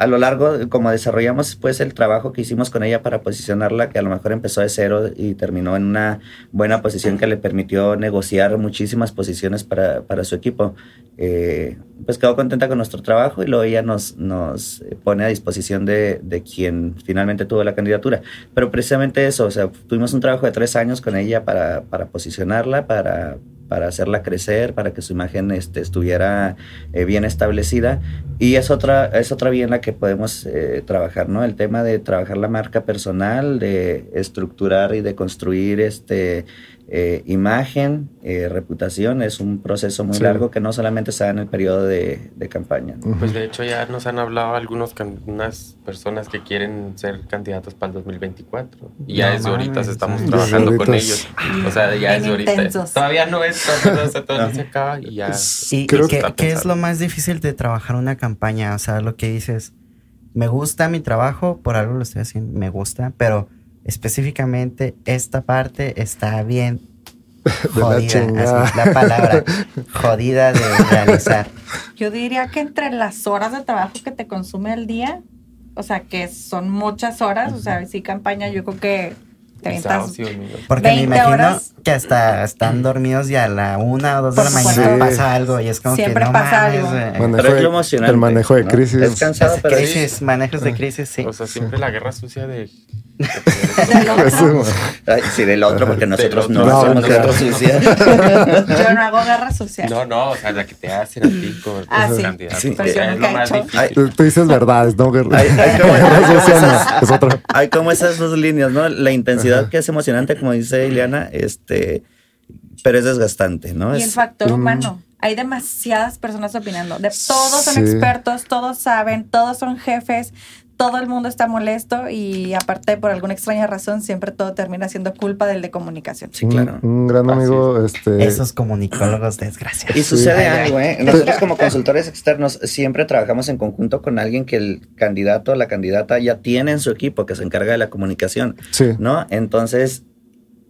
a lo largo, como desarrollamos pues el trabajo que hicimos con ella para posicionarla, que a lo mejor empezó de cero y terminó en una buena posición que le permitió negociar muchísimas posiciones para, para su equipo, eh, pues quedó contenta con nuestro trabajo y luego ella nos, nos pone a disposición de, de quien finalmente tuvo la candidatura. Pero precisamente eso, o sea, tuvimos un trabajo de tres años con ella para, para posicionarla, para para hacerla crecer, para que su imagen este, estuviera eh, bien establecida. Y es otra, es otra vía en la que podemos eh, trabajar, ¿no? El tema de trabajar la marca personal, de estructurar y de construir este, eh, imagen, eh, reputación, es un proceso muy Sí. largo que no solamente se da en el periodo de, de campaña. ¿no? Pues de hecho ya nos han hablado algunos unas personas que quieren ser candidatos para el 2024. Y ya No desde ahorita estamos sí. trabajando con ellos. O sea, ya Bien desde ahorita. Todavía no es, todavía, o sea, todavía se acaba y ya. ¿Y, creo qué, está qué es lo más difícil de trabajar una campaña? O sea, lo que dices, me gusta mi trabajo, por algo lo estoy haciendo, me gusta, pero específicamente esta parte está bien De la jodida, chingada. así, la palabra, jodida de realizar. Yo diría que entre las horas de trabajo que te consume al día, o sea, que son muchas horas, o sea, sí, campaña, yo creo que. Porque me 20 imagino horas. que hasta están dormidos y a la una o dos de la mañana supuesto. pasa algo y es como Siempre que no pasa mames, algo. güey. Manejo Pero es de- lo emocionante. el manejo de ¿no? crisis. Es cansado, pero es- crisis, manejos de crisis, sí. O sea, siempre la guerra sucia de. Ay, sí, del otro, porque nosotros no, hacemos No, guerra no. sucia. Yo no hago guerra social. No, no, o sea, la que te hacen a ti como Ah, sí. candidato. Sí, yo es lo más hecho. difícil. Ay, tú, tú dices verdades, ¿no? Guerra, Hay- hay como- social no, es otra. Hay como esas dos líneas, ¿no? La intensidad que es emocionante, como dice Ileana, este, pero es desgastante, ¿no? Y el Es, factor Mm. humano. Hay demasiadas personas opinando. De, todos son Sí. expertos, todos saben, todos son jefes, todo el mundo está molesto y aparte por alguna extraña razón siempre todo termina siendo culpa del de comunicación. sí, claro. Un, un gran Así amigo, este. Esos comunicólogos desgraciados. Y sucede algo, ¿eh? Nosotros como consultores externos siempre trabajamos en conjunto con alguien que el candidato o la candidata ya tiene en su equipo que se encarga de la comunicación, Sí. ¿no? Entonces,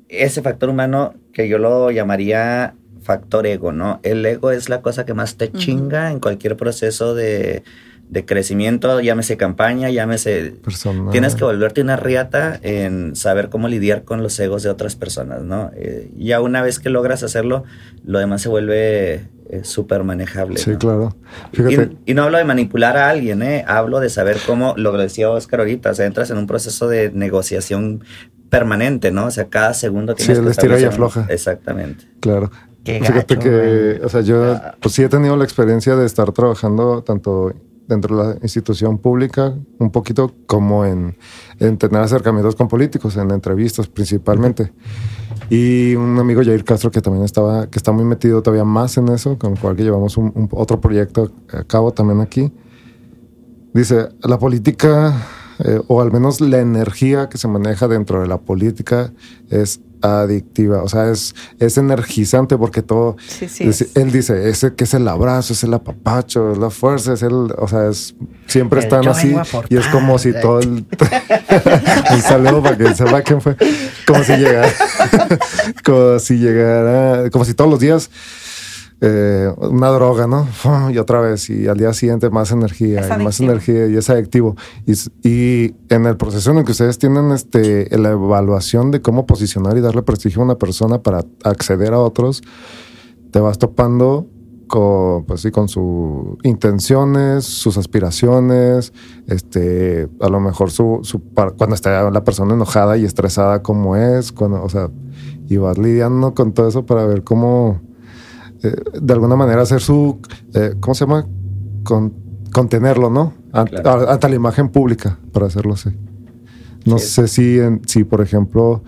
ese factor humano que yo lo llamaría factor ego, ¿no? El ego es la cosa que más te chinga en cualquier proceso de, de crecimiento, llámese campaña, llámese Personal. Tienes que volverte una riata en saber cómo lidiar con los egos de otras personas, ¿no? Eh, ya una vez que logras hacerlo, lo demás se vuelve eh, súper manejable. Sí, ¿no? claro. Fíjate. Y, y no hablo de manipular a alguien, ¿eh? Hablo de saber cómo, lo decía Oscar ahorita, o sea, entras en un proceso de negociación permanente, ¿no? O sea, cada segundo Sí, tienes el que estira y establecer un- afloja. Exactamente. Claro. Qué Fíjate gacho, que, o sea, yo pues sí he tenido la experiencia de estar trabajando tanto dentro de la institución pública, un poquito como en, en tener acercamientos con políticos, en entrevistas principalmente. Y un amigo, Jair Castro, que también estaba, que está muy metido todavía más en eso, con el cual que llevamos un, un- otro proyecto a cabo también aquí. Dice, la política, eh, o al menos la energía que se maneja dentro de la política es adictiva, o sea, es, es energizante porque todo, Sí, sí. es- es. él dice, ese que es el abrazo, es el apapacho, es la fuerza, es el, o sea, es, siempre El están así y es como si todo el, un saludo para que sepa quién fue, como si llegara, como si llegara, como si todos los días eh, una droga, ¿no? Y otra vez, y al día siguiente más energía, y más energía, y es adictivo. Y, en el proceso en el que ustedes tienen este, la evaluación de cómo posicionar y darle prestigio a una persona para acceder a otros, te vas topando con, pues sí, con sus intenciones, sus aspiraciones, este, a lo mejor su, cuando está la persona enojada y estresada, cómo es, cuando, o sea, y vas lidiando con todo eso para ver cómo, eh, de alguna manera hacer su, eh, ¿cómo se llama? Con, contenerlo, ¿no? Ant- Claro. a- Ante la imagen pública, para hacerlo así. No Sí. sé si, en- si, por ejemplo,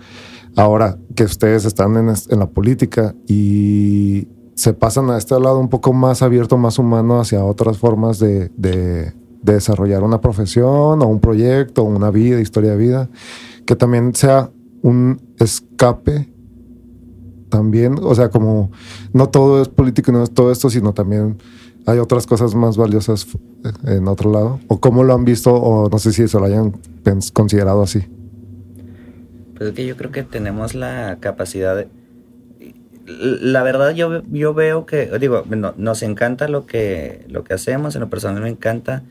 ahora que ustedes están en, la política y se pasan a este lado un poco más abierto, más humano hacia otras formas de, de- de desarrollar una profesión o un proyecto, una vida, historia de vida, que también sea un escape también, o sea, como no todo es político no es todo esto, sino también hay otras cosas más valiosas eh, en otro lado, o cómo lo han visto, o no sé si se lo hayan considerado así. Pues es que yo creo que tenemos la capacidad de... La verdad yo, yo veo que, digo, no- nos encanta lo que, lo que hacemos, en lo personal me encanta,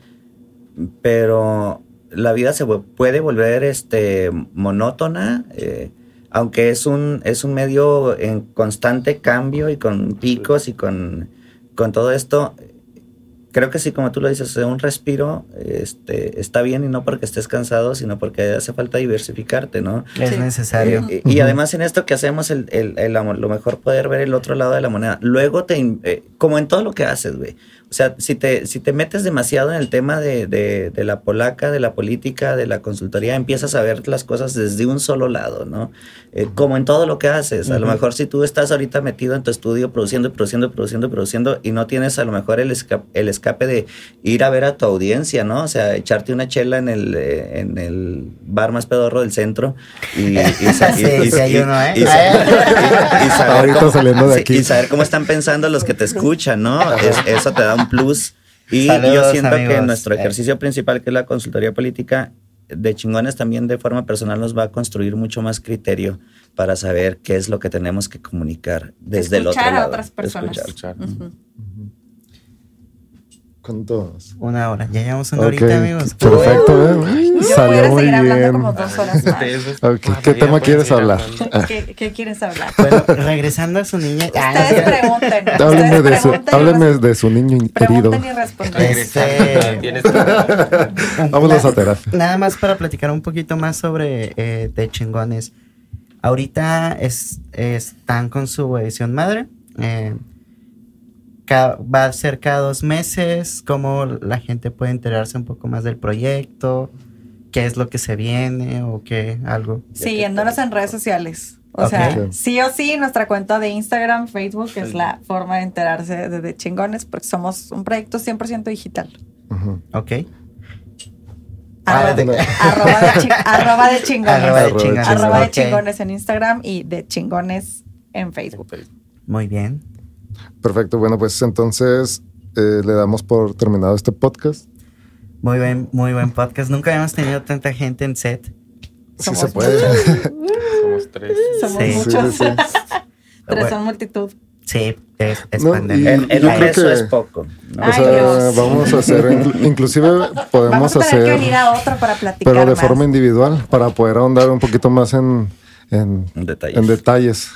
pero la vida se puede volver este, monótona, eh, aunque es un, es un medio en constante cambio y con picos y con, con todo esto. Creo que sí, como tú lo dices, un respiro este, está bien y no porque estés cansado, sino porque hace falta diversificarte, ¿no? Es Sí. necesario. Eh, y además en esto que hacemos, el, el- el amor- lo mejor poder ver el otro lado de la moneda. Luego te, eh, como en todo lo que haces, güey. O sea, si te, si te metes demasiado en el tema de, de- de la polaca, de la política, de la consultoría, empiezas a ver las cosas desde un solo lado, ¿no? Eh, como en todo lo que haces. A lo mejor si tú estás ahorita metido en tu estudio produciendo, produciendo, produciendo, produciendo y no tienes a lo mejor el, esca- el escape de ir a ver a tu audiencia, ¿no? O sea, echarte una chela en el, eh, en el bar más pedorro del centro y, ¿eh? saber Ahorita cómo- saliendo de sí, aquí. y saber cómo están pensando los que te escuchan, ¿no? Es- eso te da un plus. Y yo siento que nuestro Eh. ejercicio principal, que es la consultoría política, de chingones también de forma personal nos va a construir mucho más criterio para saber qué es lo que tenemos que comunicar desde el otro Escuchar a lado. otras personas. Escuchar. Escuchar. Ujú. ¿Cuántos? Una hora. Ya llevamos una Ok, horita, amigos. Perfecto, ¿eh? Yo Salió muy hablando bien. como dos horas más. ¿qué tema quieres hablar? ¿Qué, qué quieres hablar? Bueno, regresando a su niña. Ah, Ustedes pregunten. Hábleme ustedes de, su, hábleme de su niño herido. Este-. Vámonos a terapia. Nada más para platicar un poquito más sobre eh, de chingones. Ahorita es, están con su edición madre. eh, va a ser cada dos meses. Cómo la gente puede enterarse un poco más del proyecto. ¿Qué es lo que se viene o qué? Algo. Siguiéndonos en redes sociales. O sea, sí o sí, nuestra cuenta de Instagram, Facebook es la forma de enterarse de, de chingones porque somos un proyecto 100% digital. Ujú. Ok. Arroba, Ah, de- arroba de, chi- arroba de chingones. Arroba de chingones. Arroba de ok. chingones en Instagram y de chingones en Facebook. Muy bien. Perfecto. Bueno, pues entonces eh, le damos por terminado este podcast. Muy buen, muy buen podcast. Nunca habíamos tenido tanta gente en set. Sí Somos se puede. Somos tres. Somos Sí. Muchos. sí, sí. Pero Bueno. son multitud. Sí, es, es No, pandemia. En, en Yo un creo beso que- es poco. ¿no? Ay, o sea, Dios. vamos a hacer, inclu- inclusive podemos Vamos a tener hacer, que venir a otro para platicar pero de más. forma individual, para poder ahondar un poquito más en, en, En detalles. en detalles,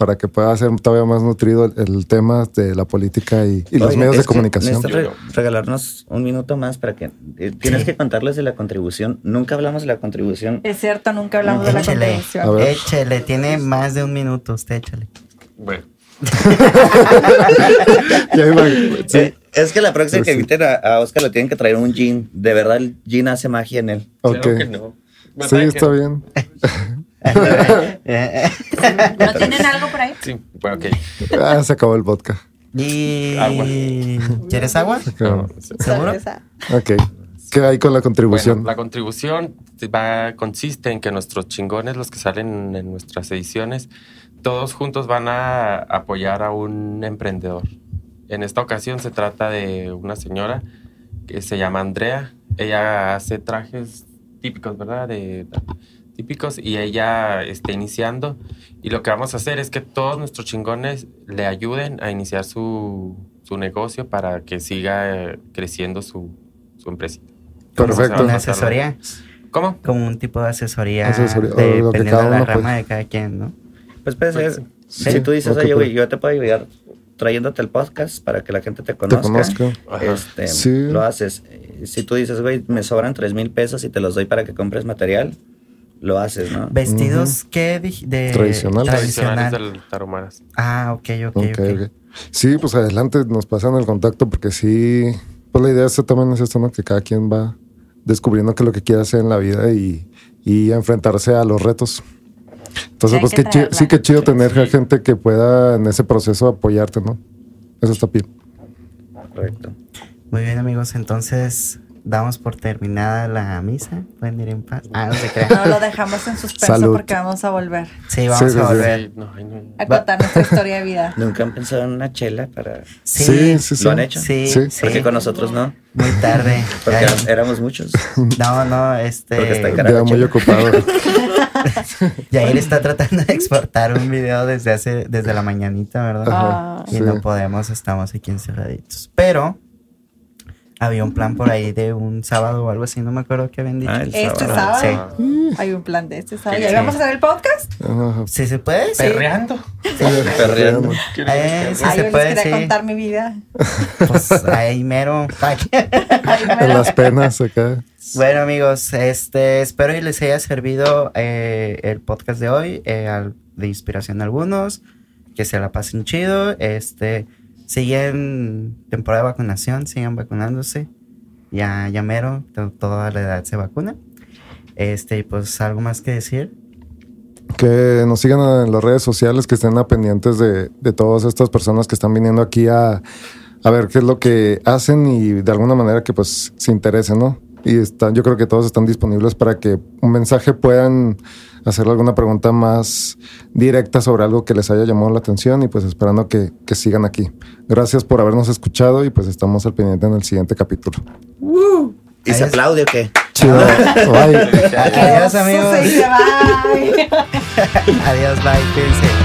para que pueda ser todavía más nutrido el, el tema de la política y, y los medios de comunicación. re- regalarnos un minuto más para que eh, tienes Sí. que contarles de la contribución. Nunca hablamos de la contribución. Es cierto, nunca hablamos de la contribución. A ver. échele, tiene más de un minuto, usted échale. Bueno, es que la próxima que inviten a, a Oscar le tienen que traer un gin. De verdad, el gin hace magia en él. Ok. claro que no. Sí, ¿Verdad que está bien. ¿No tienen algo por ahí? Sí, bueno, ok. Ah, se acabó el vodka. y... Agua. ¿Quieres agua? Claro. ¿Seguro? Cerveza. Ok. ¿Qué hay con la contribución? Bueno, la contribución va, consiste en que nuestros chingones, los que salen en nuestras ediciones, todos juntos van a apoyar a un emprendedor. En esta ocasión se trata de una señora que se llama Andrea. Ella hace trajes típicos, ¿verdad? De, típicos y ella está iniciando. Y lo que vamos a hacer es que todos nuestros chingones le ayuden a iniciar su, su negocio para que siga eh, creciendo su, su empresa. Perfecto. Una asesoría. ¿Cómo? Como un tipo de asesoría, Asesoría, de- dependiendo cada de la rama pues. de cada quien, ¿no? Pues puede Pues ser. sí. si tú dices, oye, güey, pues. yo te puedo ayudar trayéndote el podcast para que la gente te Te conozca. conozco. Ajá. Este, Sí. Lo haces. Eh, Si tú dices, güey, me sobran tres mil pesos y te los doy para que compres material, lo haces, ¿no? ¿Vestidos qué? dij- De, Tradicional. Tradicionales Tradicional. del Taromaras. Ah, ok, ok, Ok, ok. ok. Sí, pues adelante nos pasan el contacto porque sí, pues la idea es, también es esto, ¿no? Que cada quien va descubriendo qué es lo que quiere hacer en la vida y, y enfrentarse a los retos. Entonces, pues que qué chi- traerla. sí que chido tener Sí. gente que pueda en ese proceso apoyarte, ¿no? Eso está bien. Correcto. Muy bien, amigos. Entonces, damos por terminada la misa. Pueden ir en paz. Ah, no se crean. No lo dejamos en suspenso Salud. porque vamos a volver Sí, vamos Sí, a volver. Sí, no, ay, no. a contar nuestra historia de vida. ¿Nunca han pensado en una chela para...? Sí, Sí, sí, sí. ¿Lo han hecho? Sí, Sí. sí. Porque con nosotros no. Muy tarde. Porque éramos- muchos. no, no, este. Porque está en muy ocupado. Yair está tratando de exportar un video desde hace, desde la mañanita, ¿verdad? Ah. Y Sí. no podemos, estamos aquí encerraditos. Pero había un plan por ahí de un sábado o algo así, no me acuerdo qué habían dicho. Ah, el Este sábado. sábado. Sí. Hay un plan de este sábado. Sí. ¿Ya vamos a hacer el podcast? Ajá. Si se puede, sí. Perreando. Perreando. Eh, si se yo les puede, quería sí. contar mi vida. Pues ahí mero. Ay, En bueno. las penas acá. Bueno amigos, este espero y les haya servido eh, el podcast de hoy, eh, al- de inspiración a algunos, que se la pasen chido, este, siguen temporada de vacunación, sigan vacunándose, ya, ya mero, to- toda la edad se vacuna, este, pues algo más que decir, Que nos sigan en las redes sociales, que estén a pendientes de, de todas estas personas que están viniendo aquí a, a ver qué es lo que hacen y de alguna manera que pues se interesen, ¿no? Y están, yo creo que todos están disponibles para que un mensaje puedan hacerle alguna pregunta más directa sobre algo que les haya llamado la atención y pues esperando que, que sigan aquí. Gracias por habernos escuchado y pues estamos al pendiente en el siguiente capítulo. ¿Y se aplaude o qué? Chido. Bye. adiós amigos, bye. adiós, bye, cuídense.